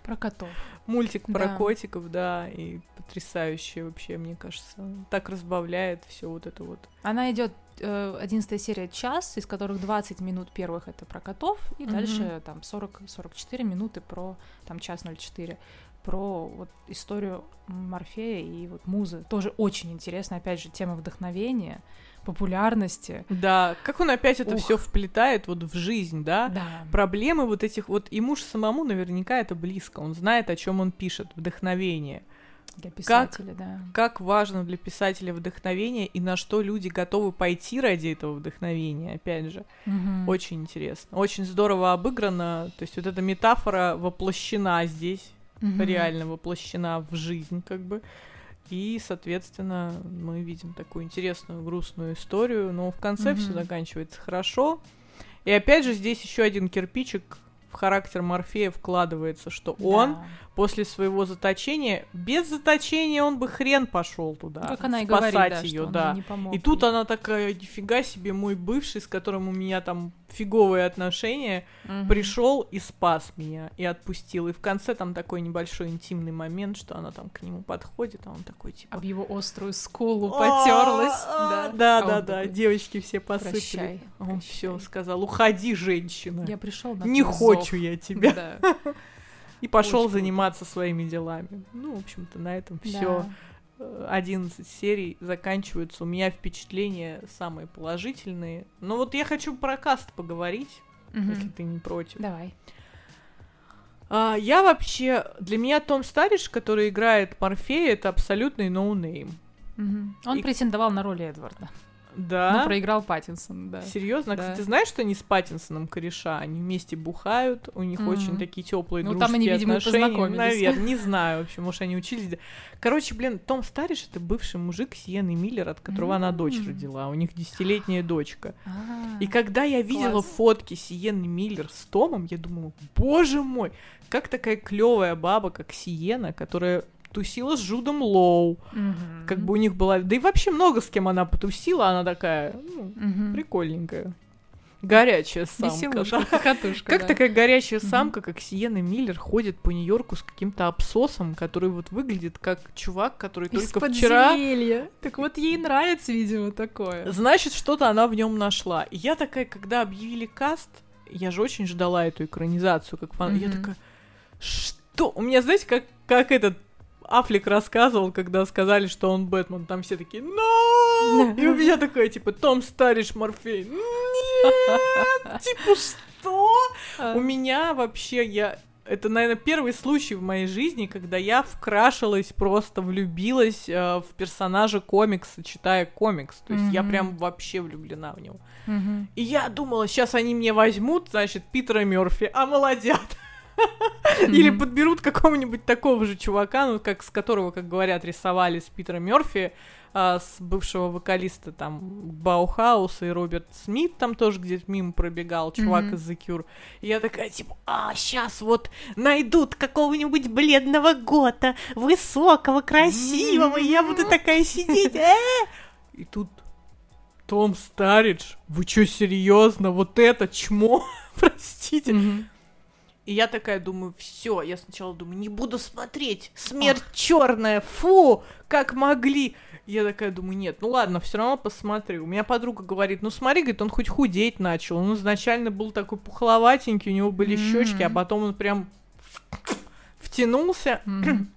Про котов. Мультик про Да. котиков, да, и потрясающий вообще, мне кажется. Так разбавляет все вот это вот. Она идет одиннадцатая серия час, из которых 20 минут первых это про котов, и Мгм. дальше там 40-44 минуты про там час 04 про вот историю Морфея и вот музы. Тоже очень интересно, опять же, тема вдохновения, популярности. Да, как он опять это все вплетает вот в жизнь, да? Да. Проблемы вот этих вот ему же самому наверняка это близко. Он знает, о чем он пишет, вдохновение. Для писателя, да. Как важно для писателя вдохновение и на что люди готовы пойти ради этого вдохновения, опять же. Мгм. Очень интересно. Очень здорово обыграно. То есть вот эта метафора воплощена здесь, Мгм. реально воплощена в жизнь, как бы. И, соответственно, мы видим такую интересную, грустную историю, но в конце все Мгм. заканчивается хорошо. И опять же, здесь еще один кирпичик в характер Морфея вкладывается, что он Да. После своего заточения, без заточения он бы хрен пошел туда. Как она и спасать говорит, да, ее, да. не помог И тут ей. она такая, нифига себе, мой бывший, с которым у меня там фиговые отношения, Мгм. пришел и спас меня, и отпустил. И в конце там такой небольшой интимный момент, что она там к нему подходит, а он такой типа... об его острую скулу потерлась. «А, Да, да, А да, да, такой, девочки все посыпали. А он все сказал, уходи, женщина, Я пришел на не хочу зов». я тебя. И пошел заниматься своими делами. Ну, в общем-то, на этом все. Да. 11 серий заканчиваются. У меня впечатления самые положительные. Но вот я хочу про каст поговорить, Мгм. если ты не против. Давай. А, я вообще... Для меня Том Старридж, который играет Морфея, это абсолютный no name. Мгм. Он И- претендовал на роль Эдварда. Да? Но проиграл Паттинсон, да. Серьезно? Да. Кстати, знаешь, что они с Паттинсоном кореша? Они вместе бухают, у них Мгм. очень такие теплые Ну, дружеские там они, видимо, отношения. познакомились. Наверное, не знаю вообще, может, они учились. Короче, блин, Том Стариш это бывший мужик Сиены Миллер, от которого она дочь родила. У них десятилетняя дочка. А, И когда я видела Класс. фотки Сиены Миллер с Томом, я думала, боже мой, как такая клевая баба, как Сиена, которая тусила с Жудом Лоу. мгм. Как бы у них была... Да и вообще много с кем она потусила, она такая, ну, Мгм. прикольненькая. Горячая самка. Веселушка, да. хохотушка, Как да. такая горячая самка, как Сиена Миллер, ходит по Нью-Йорку с каким-то абсосом, который вот выглядит как чувак, который Из только вчера... Так вот ей нравится, видимо, такое. Значит, что-то она в нем нашла. И я такая, когда объявили каст, я же очень ждала эту экранизацию, как фан. Я Мгм. такая, что? У меня, знаете, как, как этот Аффлек рассказывал, когда сказали, что он Бэтмен, там все такие, но И у меня такое, типа, Том Стариш Морфей. Нет! Типа, что? А. У меня вообще, я... Это, наверное, первый случай в моей жизни, когда я вкрашилась, просто влюбилась э, в персонажа комикса, читая комикс. То есть я Мгм. прям вообще влюблена в него. Мгм. И я думала, сейчас они мне возьмут, значит, Питера Мерфи, а молодят. Или подберут какого-нибудь такого же чувака, ну, как с которого, как говорят, рисовали с Питера Мерфи, а, с бывшего вокалиста там Баухауса и Роберт Смит там тоже где-то мимо пробегал, чувак из The Cure. И я такая, типа, а, сейчас вот найдут какого-нибудь бледного гота, высокого, красивого, я буду такая сидеть, э? И тут Том Старидж, вы чё, серьезно? Вот это чмо? Простите. Мгм. И я такая думаю, все, я сначала думаю, не буду смотреть, смерть черная, фу, как могли. Я такая думаю, нет, ну ладно, все равно посмотрю. У меня подруга говорит, ну смотри, говорит, он хоть худеть начал. Он изначально был такой пухловатенький, у него были М. щечки, а потом он прям втянулся. Мгм.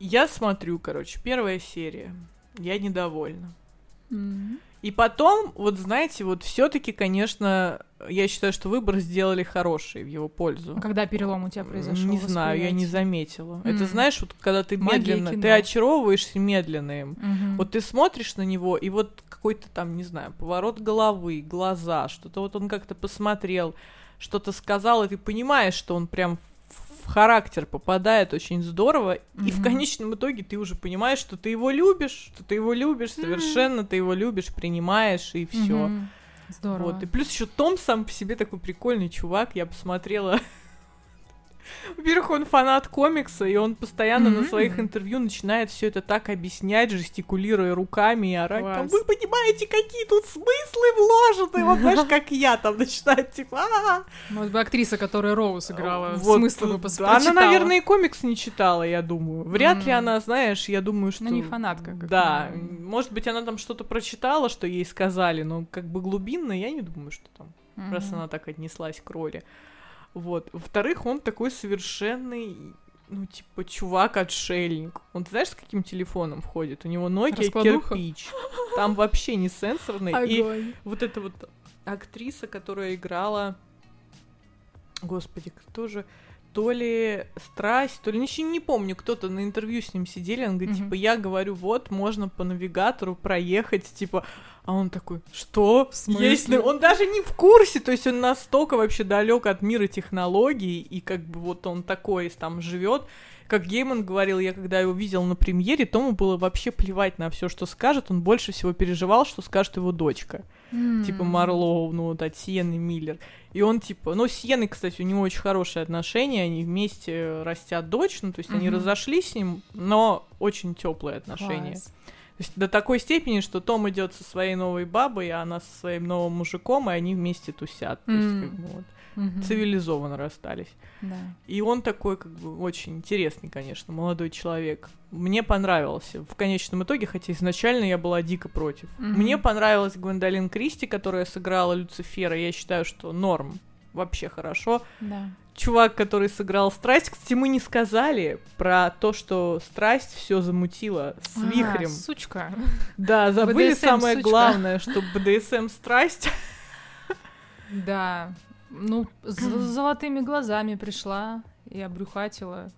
Я смотрю, короче, первая серия. Я недовольна. Мгм. И потом, вот знаете, вот все-таки, конечно, я считаю, что выбор сделали хороший в его пользу. А Когда перелом у тебя произошел? Не знаю, я не заметила. Это М. знаешь, вот когда ты Магия медленно, ты кино. очаровываешься медленно им. Мгм. Вот ты смотришь на него, и вот какой-то там, не знаю, поворот головы, глаза, что-то вот он как-то посмотрел, что-то сказал, и ты понимаешь, что он прям в- характер попадает очень здорово, и в конечном итоге ты уже понимаешь, что ты его любишь, что ты его любишь, совершенно ты его любишь, принимаешь, и все. Мгм. Здорово. Вот. И плюс еще Том сам по себе такой прикольный чувак. Я посмотрела во-первых, он фанат комикса, и он постоянно mm-hmm. на своих интервью начинает все это так объяснять, жестикулируя руками и орать. Там, Вы понимаете, какие тут смыслы вложены? Вот знаешь, как я там начинаю, типа, а Может быть, актриса, которая Роуз играла, вот, смыслы бы да, Она, наверное, и комикс не читала, я думаю. Вряд mm-hmm. ли она, знаешь, я думаю, что... Ну, не фанатка. Как да, может быть, она там что-то прочитала, что ей сказали, но как бы глубинно я не думаю, что там, mm-hmm. раз она так отнеслась к роли. Вот. Во-вторых, он такой совершенный ну, типа, чувак-отшельник. Он, знаешь, с каким телефоном входит? У него Nokia кирпич. Там вообще не сенсорный. Огонь. И вот эта вот актриса, которая играла... Господи, кто же то ли страсть, то ли ничего не помню, кто-то на интервью с ним сидели, он говорит, mm-hmm. типа, я говорю, вот, можно по навигатору проехать, типа, а он такой, что? В смысле? Есть... Он даже не в курсе, то есть он настолько вообще далек от мира технологий, и как бы вот он такой там живет, как Гейман говорил, я когда его видел на премьере, Тому было вообще плевать на все, что скажет. Он больше всего переживал, что скажет его дочка. Mm. Типа Марлоу, ну вот от Сиены Миллер. И он типа, ну с Сиеной, кстати, у него очень хорошие отношения, они вместе растят дочь, ну то есть mm-hmm. они разошлись с ним, но очень теплые отношения. Класс. Есть до такой степени, что Том идет со своей новой бабой, а она со своим новым мужиком, и они вместе тусят. Mm. То есть, как бы, вот угу. цивилизованно расстались. Да. И он такой, как бы, очень интересный, конечно, молодой человек. Мне понравился в конечном итоге, хотя изначально я была дико против. Угу. Мне понравилась Гвендолин Кристи, которая сыграла Люцифера. Я считаю, что норм. Вообще хорошо. Да. Чувак, который сыграл страсть, кстати, мы не сказали про то, что страсть все замутила с а, вихрем. Сучка. Да, забыли BDSM, самое сучка. главное, что BDSM страсть. Да, ну, с золотыми глазами пришла и обрюхатила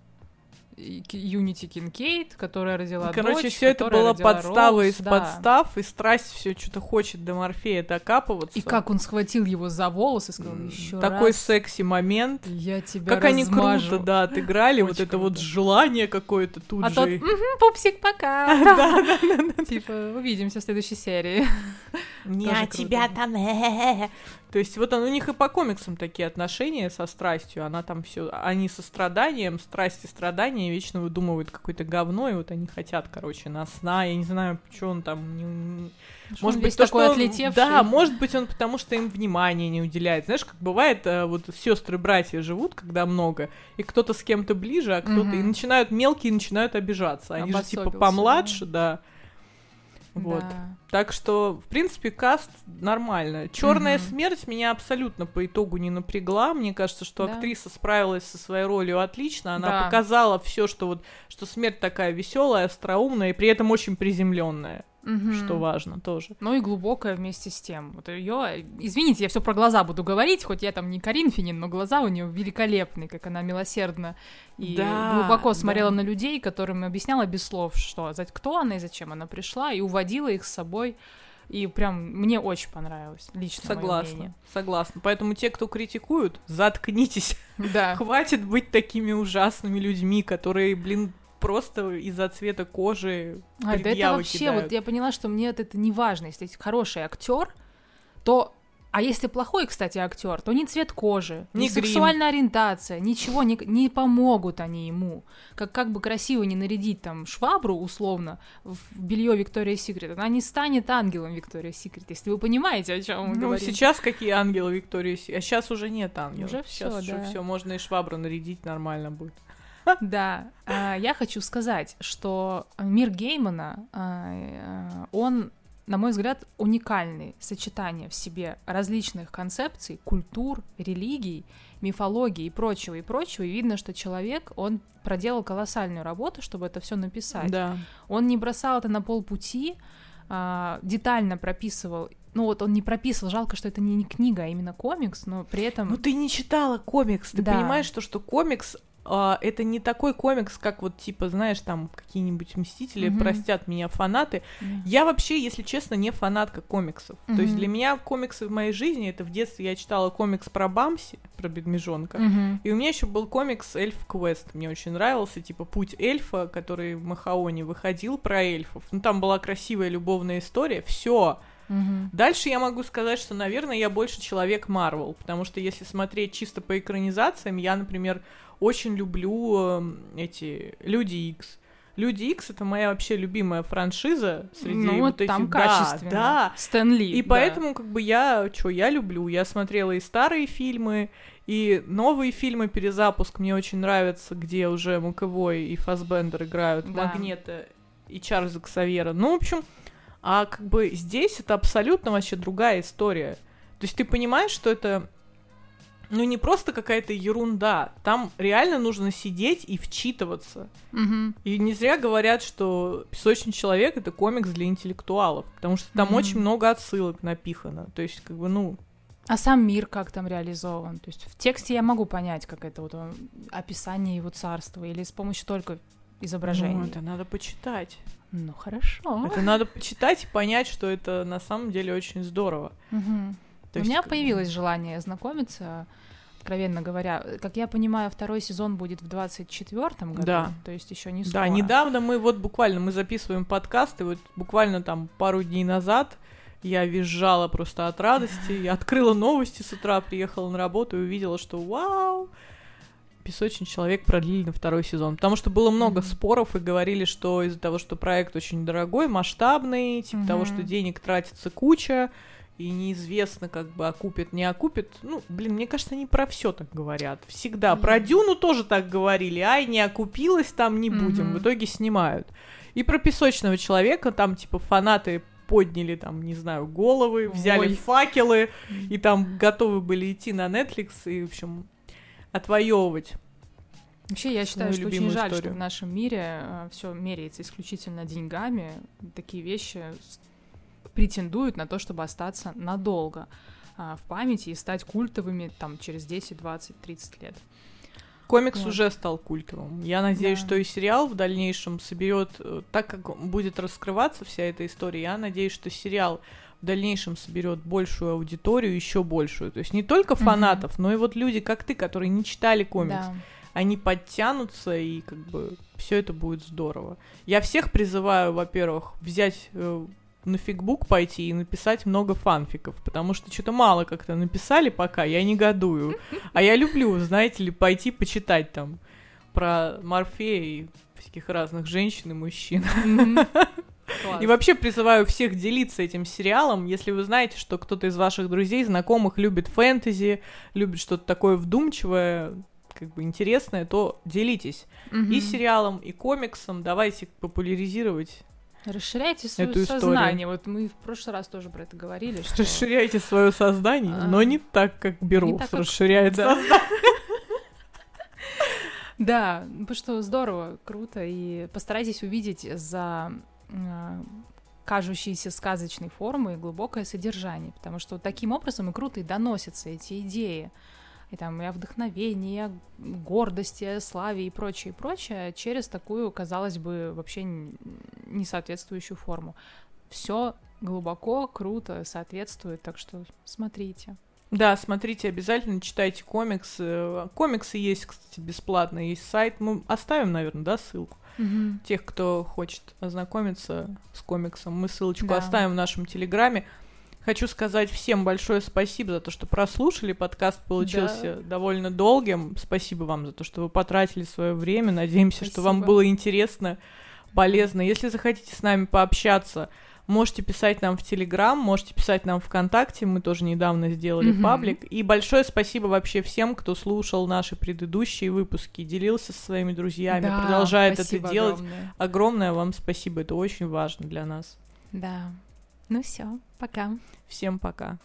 Юнити Кинкейд, которая родила Короче, дочь, все это было подстава Роуз, из да. подстав, и страсть все что-то хочет до Морфея докапываться. И как он схватил его за волосы, сказал еще Такой раз, секси момент. Я тебя Как размажу. они круто, да, отыграли, вот это вот желание какое-то тут а же. А тот, пупсик, пока. Да, да, да. Типа, увидимся в следующей серии. Не, тебя там, то есть вот он, у них и по комиксам такие отношения со страстью. Она там все, они со страданием, страсть и страдания вечно выдумывают какое-то говно, и вот они хотят, короче, на сна. Я не знаю, что он там... Не... Что может быть, то, такой что он, Да, может быть, он потому что им внимания не уделяет. Знаешь, как бывает, э, вот сестры братья живут, когда много, и кто-то с кем-то ближе, а кто-то угу. и начинают мелкие начинают обижаться. Они же типа помладше, да. да вот. Да. Так что, в принципе, каст нормально. Черная угу. смерть меня абсолютно по итогу не напрягла. Мне кажется, что да. актриса справилась со своей ролью отлично. Она да. показала все, что вот, что смерть такая веселая, остроумная и при этом очень приземленная угу. что важно тоже. Ну и глубокая вместе с тем. Вот ее, извините, я все про глаза буду говорить, хоть я там не Коринфянин, но глаза у нее великолепные, как она милосердно и да, глубоко смотрела да. на людей, которым объясняла без слов, что кто она и зачем она пришла, и уводила их с собой. И прям мне очень понравилось, лично. Согласна, согласна. Поэтому те, кто критикуют, заткнитесь. Да. Хватит быть такими ужасными людьми, которые, блин, просто из-за цвета кожи а, да это вообще, кидают. вот я поняла, что мне это, это не важно. Если хороший актер, то а если плохой, кстати, актер, то ни цвет кожи, ни, ни сексуальная ориентация, ничего не, не помогут они ему. Как, как бы красиво не нарядить там швабру, условно, в белье Виктория Секрет, она не станет ангелом Виктория Секрет, если вы понимаете, о чем мы ну, говорим. сейчас какие ангелы Виктория Секрет? А сейчас уже нет ангелов. Уже все, сейчас да. уже все, можно и швабру нарядить нормально будет. Да, а, я хочу сказать, что мир Геймана, а, а, он на мой взгляд, уникальный сочетание в себе различных концепций, культур, религий, мифологии и прочего, и прочего. И видно, что человек, он проделал колоссальную работу, чтобы это все написать. Да. Он не бросал это на полпути, детально прописывал ну вот он не прописывал, жалко, что это не, не книга, а именно комикс, но при этом... Ну ты не читала комикс, ты да. понимаешь, что, что комикс Uh, это не такой комикс, как вот, типа, знаешь, там какие-нибудь Мстители, mm-hmm. простят меня фанаты. Mm-hmm. Я вообще, если честно, не фанатка комиксов. Mm-hmm. То есть для меня комиксы в моей жизни, это в детстве я читала комикс про Бамси, про Бедмежонка, mm-hmm. и у меня еще был комикс Эльф Квест, мне очень нравился, типа, Путь эльфа, который в Махаоне выходил про эльфов. Ну, там была красивая любовная история, все Мгм. Дальше я могу сказать, что, наверное, я больше человек Марвел, потому что если смотреть чисто по экранизациям, я, например, очень люблю эм, эти Люди Икс. Люди Икс это моя вообще любимая франшиза среди ну, вот этих. там да, качественно. да. Стэн Ли, И да. поэтому, как бы, я, что, я люблю. Я смотрела и старые фильмы, и новые фильмы, перезапуск мне очень нравится, где уже Маковой и Фасбендер играют Да. Магнета и Чарльза Ксавьера. Ну, в общем, а как бы здесь это абсолютно вообще другая история. То есть ты понимаешь, что это ну не просто какая-то ерунда, там реально нужно сидеть и вчитываться. Мгм. И не зря говорят, что «Песочный человек» — это комикс для интеллектуалов, потому что там Мгм. очень много отсылок напихано. То есть, как бы, ну, А сам мир как там реализован? То есть в тексте я могу понять, как это вот э, описание его царства, или с помощью только изображений. ну, это надо почитать. Ну, хорошо. Это надо почитать и понять, что это на самом деле очень здорово. Мгм. То У есть, меня бы, появилось желание знакомиться, откровенно говоря. Как я понимаю, второй сезон будет в 24-м году, Да. то есть еще не Да, скоро. недавно мы вот буквально, мы записываем подкаст, и вот буквально там пару дней назад я визжала просто от радости. Я открыла новости с утра, приехала на работу и увидела, что вау, «Песочный человек» продлили на второй сезон. Потому что было много Мгм. споров и говорили, что из-за того, что проект очень дорогой, масштабный, типа того, что денег тратится куча, и неизвестно, как бы окупит, не окупит. Ну, блин, мне кажется, они про все так говорят. Всегда. Про Мгм. Дюну тоже так говорили. Ай, не окупилась, там не будем. Мгм. В итоге снимают. И про песочного человека там, типа, фанаты подняли там, не знаю, головы, взяли Ой. факелы, и там готовы были идти на Netflix и, в общем, отвоевывать. Вообще, я считаю, что очень жаль, историю. что в нашем мире все меряется исключительно деньгами. Такие вещи претендуют на то, чтобы остаться надолго а, в памяти и стать культовыми там через 10, 20, 30 лет. Комикс Вот. уже стал культовым. Я надеюсь, Да. что и сериал в дальнейшем соберет, э, так как будет раскрываться вся эта история, я надеюсь, что сериал в дальнейшем соберет большую аудиторию, еще большую. То есть не только фанатов, но и вот люди, как ты, которые не читали комикс. Да. Они подтянутся, и как бы все это будет здорово. Я всех призываю, во-первых, взять э, на фигбук пойти и написать много фанфиков, потому что что-то мало как-то написали пока, я негодую. А я люблю, знаете ли, пойти почитать там про Морфея и всяких разных женщин и мужчин. Мгм. И Класс. вообще призываю всех делиться этим сериалом, если вы знаете, что кто-то из ваших друзей, знакомых любит фэнтези, любит что-то такое вдумчивое, как бы интересное, то делитесь Мгм. и сериалом, и комиксом. Давайте популяризировать. Расширяйте свое эту историю. сознание. Вот мы в прошлый раз тоже про это говорили. Что... Расширяйте свое сознание, А, но не так, как Берус так, как- расширяет Да. сознание. Да, ну, потому что здорово, круто, и постарайтесь увидеть за э, кажущейся сказочной формой глубокое содержание, потому что таким образом и круто и доносятся эти идеи, и там и о вдохновении, и о гордости, о славе и прочее, и прочее, через такую, казалось бы, вообще не соответствующую форму. Все глубоко, круто соответствует, так что смотрите. Да, смотрите, обязательно читайте комиксы. Комиксы есть, кстати, бесплатно, есть сайт. Мы оставим, наверное, да, ссылку. Тех, кто хочет ознакомиться с комиксом, мы ссылочку Да. оставим в нашем телеграме. Хочу сказать всем большое спасибо за то, что прослушали. Подкаст получился довольно долгим. Спасибо вам за то, что вы потратили свое время. Надеемся, что вам Спасибо. было интересно, полезно. Если захотите с нами пообщаться, можете писать нам в Телеграм, можете писать нам ВКонтакте. Мы тоже недавно сделали Мгм. паблик. И большое спасибо вообще всем, кто слушал наши предыдущие выпуски, делился со своими друзьями, Да, продолжает спасибо это делать. огромное. Огромное вам спасибо, это очень важно для нас. Да. Ну все, пока. Всем пока.